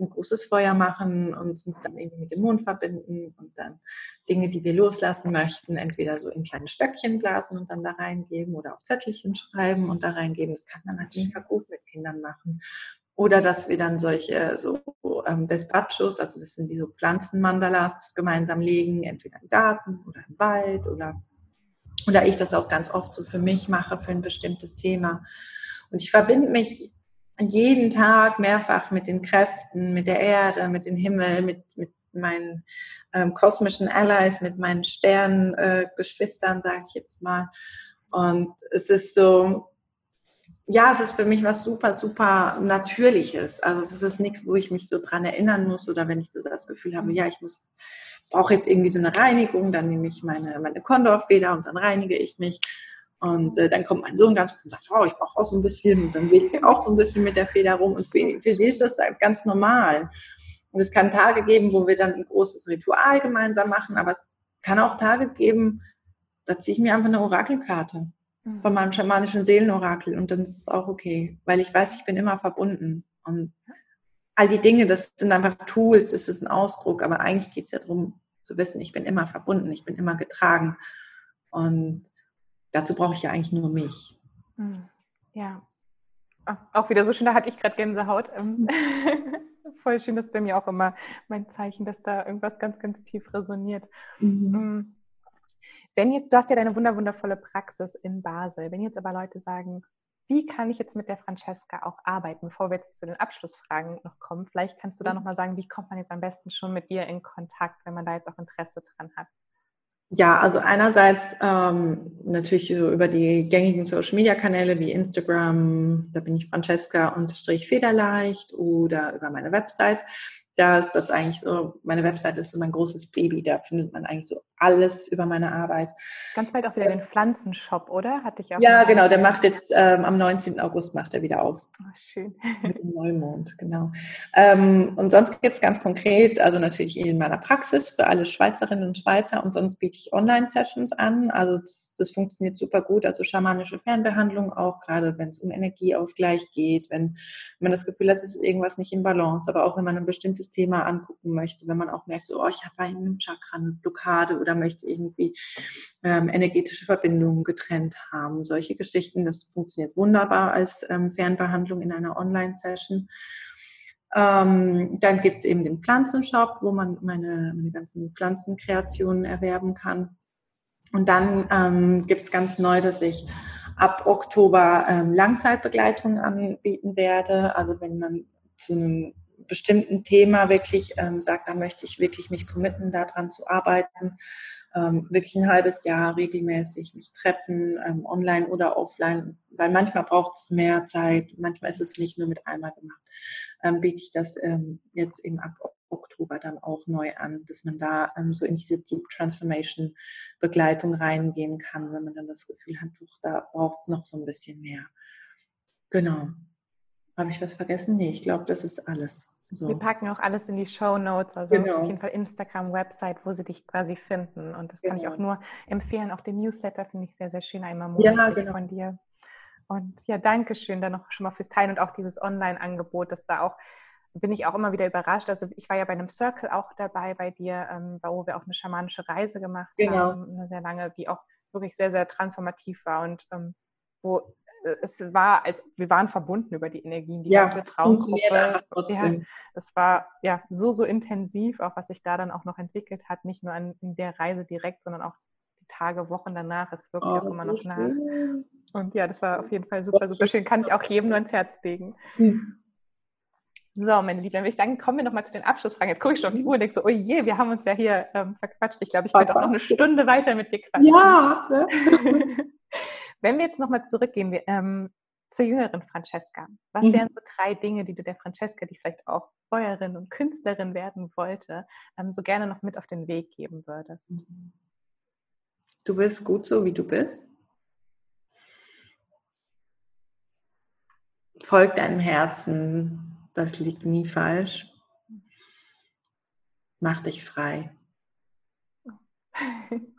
ein großes Feuer machen und uns dann irgendwie mit dem Mond verbinden und dann Dinge, die wir loslassen möchten, entweder so in kleine Stöckchen blasen und dann da reingeben oder auf Zettelchen schreiben und da reingeben. Das kann man halt mega gut mit Kindern machen. Oder dass wir dann solche so ähm, Despachos, also das sind wie so Pflanzenmandalas, gemeinsam legen, entweder im Garten oder im Wald oder oder ich das auch ganz oft so für mich mache, für ein bestimmtes Thema. Und ich verbinde mich jeden Tag mehrfach mit den Kräften, mit der Erde, mit dem Himmel, mit, mit meinen ähm, kosmischen Allies, mit meinen Sternengeschwistern, äh, sage ich jetzt mal. Und es ist so, ja, es ist für mich was super, super Natürliches. Also es ist nichts, wo ich mich so dran erinnern muss oder wenn ich so das Gefühl habe, ja, ich muss brauche jetzt irgendwie so eine Reinigung, dann nehme ich meine, meine Condor-Feder und dann reinige ich mich. Und äh, dann kommt mein Sohn ganz und sagt, oh, ich brauche auch so ein bisschen. Und dann legt er auch so ein bisschen mit der Feder rum. Und für, für sie ist das halt ganz normal. Und es kann Tage geben, wo wir dann ein großes Ritual gemeinsam machen, aber es kann auch Tage geben, da ziehe ich mir einfach eine Orakelkarte mhm. von meinem schamanischen Seelenorakel und dann ist es auch okay, weil ich weiß, ich bin immer verbunden. Und all die Dinge, das sind einfach Tools, es ist ein Ausdruck, aber eigentlich geht es ja darum zu wissen, ich bin immer verbunden, ich bin immer getragen. Und dazu brauche ich ja eigentlich nur mich. Hm, ja. Auch wieder so schön, da hatte ich gerade Gänsehaut. Ähm, voll schön, das ist bei mir auch immer mein Zeichen, dass da irgendwas ganz, ganz tief resoniert. Mhm. Hm. Wenn jetzt, du hast ja deine wunderwundervolle Praxis in Basel, wenn jetzt aber Leute sagen, wie kann ich jetzt mit der Francesca auch arbeiten, bevor wir jetzt zu den Abschlussfragen noch kommen? Vielleicht kannst du da mhm. nochmal sagen, wie kommt man jetzt am besten schon mit dir in Kontakt, wenn man da jetzt auch Interesse dran hat? Ja, also einerseits ähm, natürlich so über die gängigen Social Media Kanäle wie Instagram, da bin ich Francesca unterstrich Federleicht oder über meine Website da ist das eigentlich so, meine Webseite ist so mein großes Baby, da findet man eigentlich so alles über meine Arbeit. Ganz bald auch wieder den Pflanzenshop, oder? Hatte ich auch. Ja, genau, der macht jetzt ähm, am 19. August macht er wieder auf. Oh, schön. Mit dem Neumond, genau. Ähm, und sonst gibt es ganz konkret, also natürlich in meiner Praxis für alle Schweizerinnen und Schweizer und sonst biete ich Online-Sessions an. Also das, das, funktioniert super gut, also schamanische Fernbehandlung auch, gerade wenn es um Energieausgleich geht, wenn man das Gefühl hat, es ist irgendwas nicht in Balance, aber auch wenn man ein bestimmtes das Thema angucken möchte, wenn man auch merkt, so, oh, ich habe einen Chakra eine Blockade oder möchte irgendwie ähm, energetische Verbindungen getrennt haben. Solche Geschichten, das funktioniert wunderbar als ähm, Fernbehandlung in einer Online-Session. Ähm, dann gibt es eben den Pflanzenshop, wo man meine, meine ganzen Pflanzenkreationen erwerben kann. Und dann ähm, gibt es ganz neu, dass ich ab Oktober ähm, Langzeitbegleitung anbieten werde. Also wenn man zu einem bestimmten Thema wirklich ähm, sagt, da möchte ich wirklich mich committen, daran zu arbeiten, ähm, wirklich ein halbes Jahr regelmäßig mich treffen, ähm, online oder offline, weil manchmal braucht es mehr Zeit, manchmal ist es nicht nur mit einmal gemacht, ähm, biete ich das ähm, jetzt eben ab Oktober dann auch neu an, dass man da ähm, so in diese Deep Transformation Begleitung reingehen kann, wenn man dann das Gefühl hat, doch, da braucht es noch so ein bisschen mehr. Genau. Habe ich was vergessen? Nee, ich glaube, das ist alles. So. Wir packen auch alles in die Show Notes, also genau. auf jeden Fall Instagram, Website, wo sie dich quasi finden. Und das genau. kann ich auch genau. nur empfehlen. Auch den Newsletter finde ich sehr, sehr schön, einmal monatlich ja, genau. von dir. Und ja, danke schön dann noch schon mal fürs Teilen und auch dieses Online-Angebot, das da auch bin ich auch immer wieder überrascht. Also ich war ja bei einem Circle auch dabei bei dir, ähm, wo wir auch eine schamanische Reise gemacht genau. haben, eine sehr lange, die auch wirklich sehr, sehr transformativ war und ähm, wo es war, als wir waren verbunden über die Energien, die ja, ganze Traumgruppe. Ja, das war ja so, so intensiv, auch was sich da dann auch noch entwickelt hat, nicht nur an in der Reise direkt, sondern auch die Tage, Wochen danach, ist wirklich oh, auch immer noch nach. Und ja, das war auf jeden Fall super, super schön. Kann ich auch jedem nur ans Herz legen. Mhm. So, meine Lieben, dann würde ich sagen, kommen wir nochmal zu den Abschlussfragen. Jetzt gucke ich schon auf die Uhr und denke so, oh je, wir haben uns ja hier ähm, verquatscht. Ich glaube, ich könnte auch noch eine Stunde weiter mit dir quatschen. Ja! Ne? Wenn wir jetzt nochmal zurückgehen wir, ähm, zur jüngeren Francesca, was mhm. wären so drei Dinge, die du der Francesca, die vielleicht auch Bäuerin und Künstlerin werden wollte, ähm, so gerne noch mit auf den Weg geben würdest? Mhm. Du bist gut so, wie du bist. Folg deinem Herzen, das liegt nie falsch. Mach dich frei.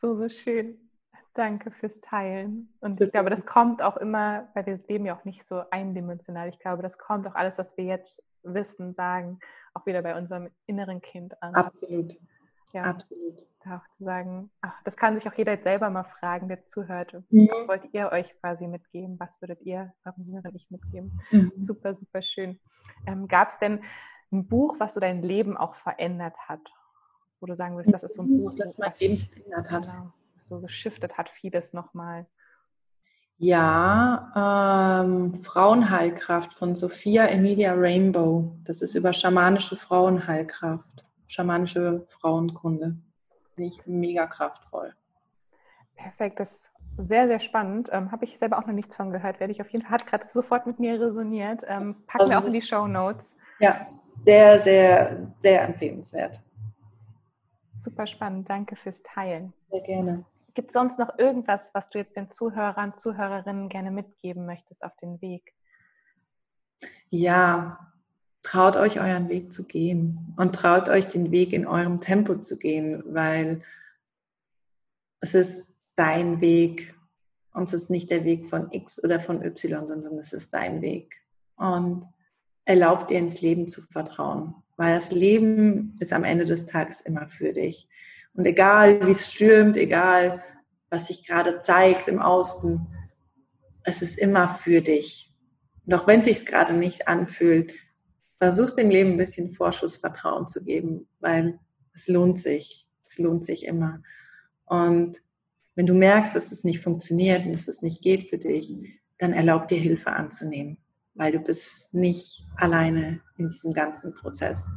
So, so schön. Danke fürs Teilen. Und ich glaube, das kommt auch immer, weil wir leben ja auch nicht so eindimensional. Ich glaube, das kommt auch alles, was wir jetzt wissen, sagen, auch wieder bei unserem inneren Kind an. Absolut. Ja, Absolut. Auch zu sagen, ach, das kann sich auch jeder jetzt selber mal fragen, der zuhört. Mhm. Was wollt ihr euch quasi mitgeben? Was würdet ihr eurem jüngeren Ich mitgeben? Mhm. Super, super schön. Ähm, Gab es denn ein Buch, was so dein Leben auch verändert hat? Wo du sagen würdest, das ist so ein Buch, das mein Leben verändert hat. Genau, so geschiftet hat, vieles nochmal. Ja, ähm, Frauenheilkraft von Sophia Emilia Rainbow. Das ist über schamanische Frauenheilkraft schamanische Frauenkunde. Finde ich mega kraftvoll. Perfekt, das ist sehr, sehr spannend. Ähm, Habe ich selber auch noch nichts von gehört. Werde ich auf jeden Fall, hat gerade sofort mit mir resoniert. Ähm, packen also wir auch in die Show Notes. Ja, sehr, sehr, sehr empfehlenswert. Super spannend. Danke fürs Teilen. Sehr gerne. Gibt es sonst noch irgendwas, was du jetzt den Zuhörern, Zuhörerinnen gerne mitgeben möchtest auf den Weg? Ja, traut euch euren Weg zu gehen und traut euch den Weg in eurem Tempo zu gehen, weil es ist dein Weg und es ist nicht der Weg von X oder von Y, sondern es ist dein Weg. Und erlaubt dir ins Leben zu vertrauen, weil das Leben ist am Ende des Tages immer für dich. Und egal wie es stürmt, egal was sich gerade zeigt im Außen, es ist immer für dich. Und auch wenn es sich gerade nicht anfühlt, versuch dem Leben ein bisschen Vorschussvertrauen zu geben, weil es lohnt sich. Es lohnt sich immer. Und wenn du merkst, dass es nicht funktioniert und dass es nicht geht für dich, dann erlaub dir Hilfe anzunehmen, weil du bist nicht alleine in diesem ganzen Prozess.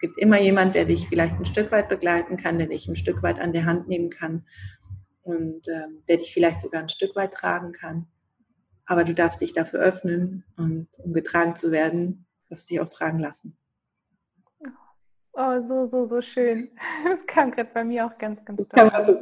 Es gibt immer jemand, der dich vielleicht ein Stück weit begleiten kann, der dich ein Stück weit an der Hand nehmen kann und ähm, der dich vielleicht sogar ein Stück weit tragen kann. Aber du darfst dich dafür öffnen und um getragen zu werden, darfst dich auch tragen lassen. Oh, so, so, so schön. Das kam gerade bei mir auch ganz, ganz toll. Also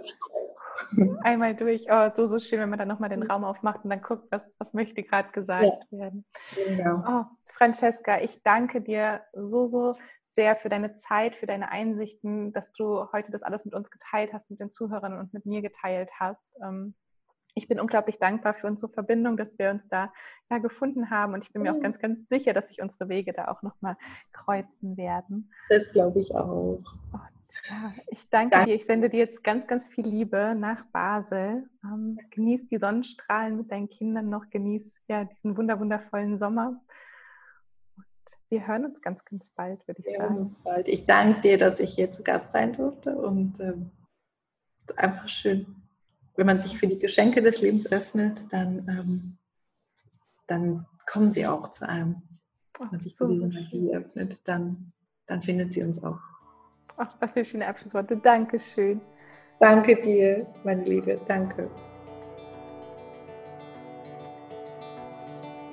Einmal durch. Oh, so, so schön, wenn man dann nochmal den Raum aufmacht und dann guckt, was, was möchte gerade gesagt ja. werden. Genau. Oh, Francesca, ich danke dir so, so sehr für deine Zeit, für deine Einsichten, dass du heute das alles mit uns geteilt hast, mit den Zuhörern und mit mir geteilt hast. Ähm, ich bin unglaublich dankbar für unsere Verbindung, dass wir uns da ja gefunden haben. Und ich bin mir auch ganz, ganz sicher, dass sich unsere Wege da auch nochmal kreuzen werden. Das glaube ich auch. Ja, ich danke, danke, dir. Ich sende dir jetzt ganz, ganz viel Liebe nach Basel. Ähm, genieß die Sonnenstrahlen mit deinen Kindern noch. Genieß ja diesen wundervollen Sommer. Wir hören uns ganz, ganz bald, würde ich wir sagen. Bald. Ich danke dir, dass ich hier zu Gast sein durfte. Und ähm, einfach schön wenn man sich für die Geschenke des Lebens öffnet, dann, ähm, dann kommen sie auch zu einem. Wenn man sich für diese Magie öffnet, dann, dann findet sie uns auch. Ach, was für schöne Abschlussworte. Dankeschön. Danke dir, meine Liebe. Danke.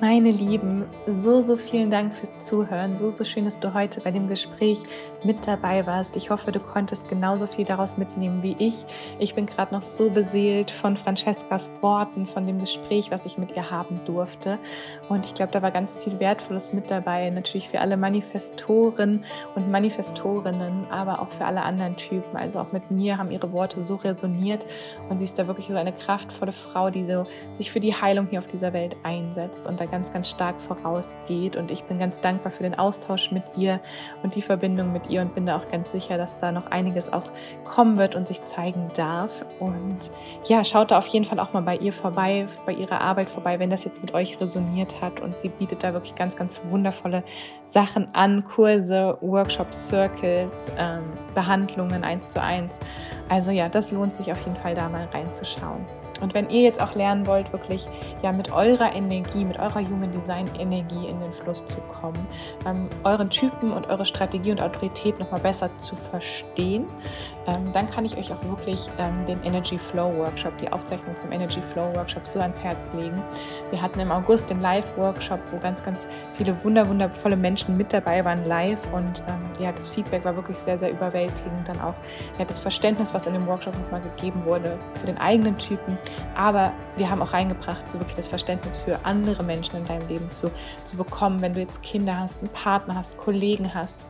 Meine Lieben, so, so vielen Dank fürs Zuhören. So, so schön, dass du heute bei dem Gespräch mit dabei warst. Ich hoffe, du konntest genauso viel daraus mitnehmen wie ich. Ich bin gerade noch so beseelt von Francescas Worten, von dem Gespräch, was ich mit ihr haben durfte. Und ich glaube, da war ganz viel Wertvolles mit dabei. Natürlich für alle Manifestoren und Manifestorinnen, aber auch für alle anderen Typen. Also auch mit mir haben ihre Worte so resoniert. Und sie ist da wirklich so eine kraftvolle Frau, die so sich für die Heilung hier auf dieser Welt einsetzt. Und da ganz, ganz stark vorausgeht. Und ich bin ganz dankbar für den Austausch mit ihr und die Verbindung mit ihr und bin da auch ganz sicher, dass da noch einiges auch kommen wird und sich zeigen darf. Und ja, schaut da auf jeden Fall auch mal bei ihr vorbei, bei ihrer Arbeit vorbei, wenn das jetzt mit euch resoniert hat. Und sie bietet da wirklich ganz, ganz wundervolle Sachen an, Kurse, Workshops, Circles, ähm, Behandlungen eins zu eins. Also ja, das lohnt sich auf jeden Fall da mal reinzuschauen. Und wenn ihr jetzt auch lernen wollt, wirklich ja mit eurer Energie, mit eurer Human Design Energie in den Fluss zu kommen, ähm, euren Typen und eure Strategie und Autorität nochmal besser zu verstehen, ähm, dann kann ich euch auch wirklich ähm, den Energy Flow Workshop, die Aufzeichnung vom Energy Flow Workshop so ans Herz legen. Wir hatten im August den Live Workshop, wo ganz, ganz viele wunder, wundervolle Menschen mit dabei waren live und ähm, ja, das Feedback war wirklich sehr, sehr überwältigend. Dann auch ja, das Verständnis, was in dem Workshop nochmal gegeben wurde für den eigenen Typen aber wir haben auch reingebracht, so wirklich das Verständnis für andere Menschen in deinem Leben zu, zu bekommen, wenn du jetzt Kinder hast, einen Partner hast, Kollegen hast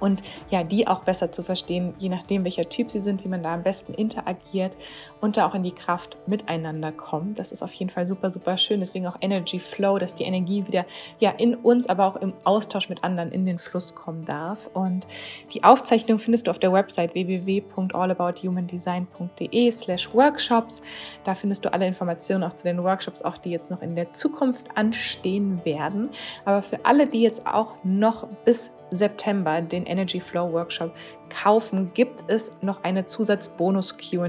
und ja, die auch besser zu verstehen, je nachdem, welcher Typ sie sind, wie man da am besten interagiert und da auch in die Kraft miteinander kommt. Das ist auf jeden Fall super, super schön. Deswegen auch Energy Flow, dass die Energie wieder ja in uns, aber auch im Austausch mit anderen in den Fluss kommen darf. Und die Aufzeichnung findest du auf der Website www.allabouthumandesign.de slash workshops. Da findest du alle Informationen auch zu den Workshops, auch die jetzt noch in der Zukunft anstehen werden. Aber für alle, die jetzt auch noch bis September den Energy Flow Workshop kaufen, gibt es noch eine Zusatzbonus QA.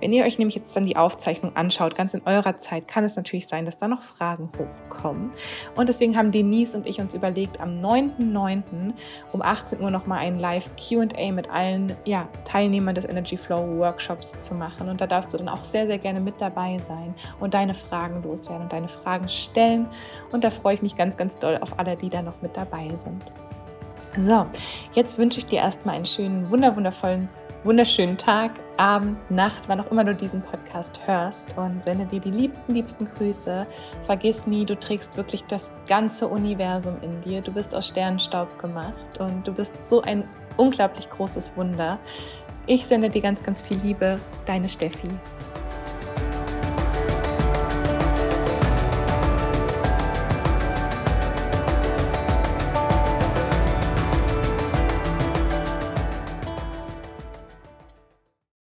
Wenn ihr euch nämlich jetzt dann die Aufzeichnung anschaut, ganz in eurer Zeit, kann es natürlich sein, dass da noch Fragen hochkommen. Und deswegen haben Denise und ich uns überlegt, am 9.9. um 18 Uhr nochmal ein Live QA mit allen ja, Teilnehmern des Energy Flow Workshops zu machen. Und da darfst du dann auch sehr, sehr gerne mit dabei sein und deine Fragen loswerden und deine Fragen stellen. Und da freue ich mich ganz, ganz doll auf alle, die da noch mit dabei sind. So, jetzt wünsche ich dir erstmal einen schönen, wunderwundervollen, wunderschönen Tag, Abend, Nacht, wann auch immer du diesen Podcast hörst und sende dir die liebsten, liebsten Grüße. Vergiss nie, du trägst wirklich das ganze Universum in dir. Du bist aus Sternenstaub gemacht und du bist so ein unglaublich großes Wunder. Ich sende dir ganz, ganz viel Liebe, deine Steffi.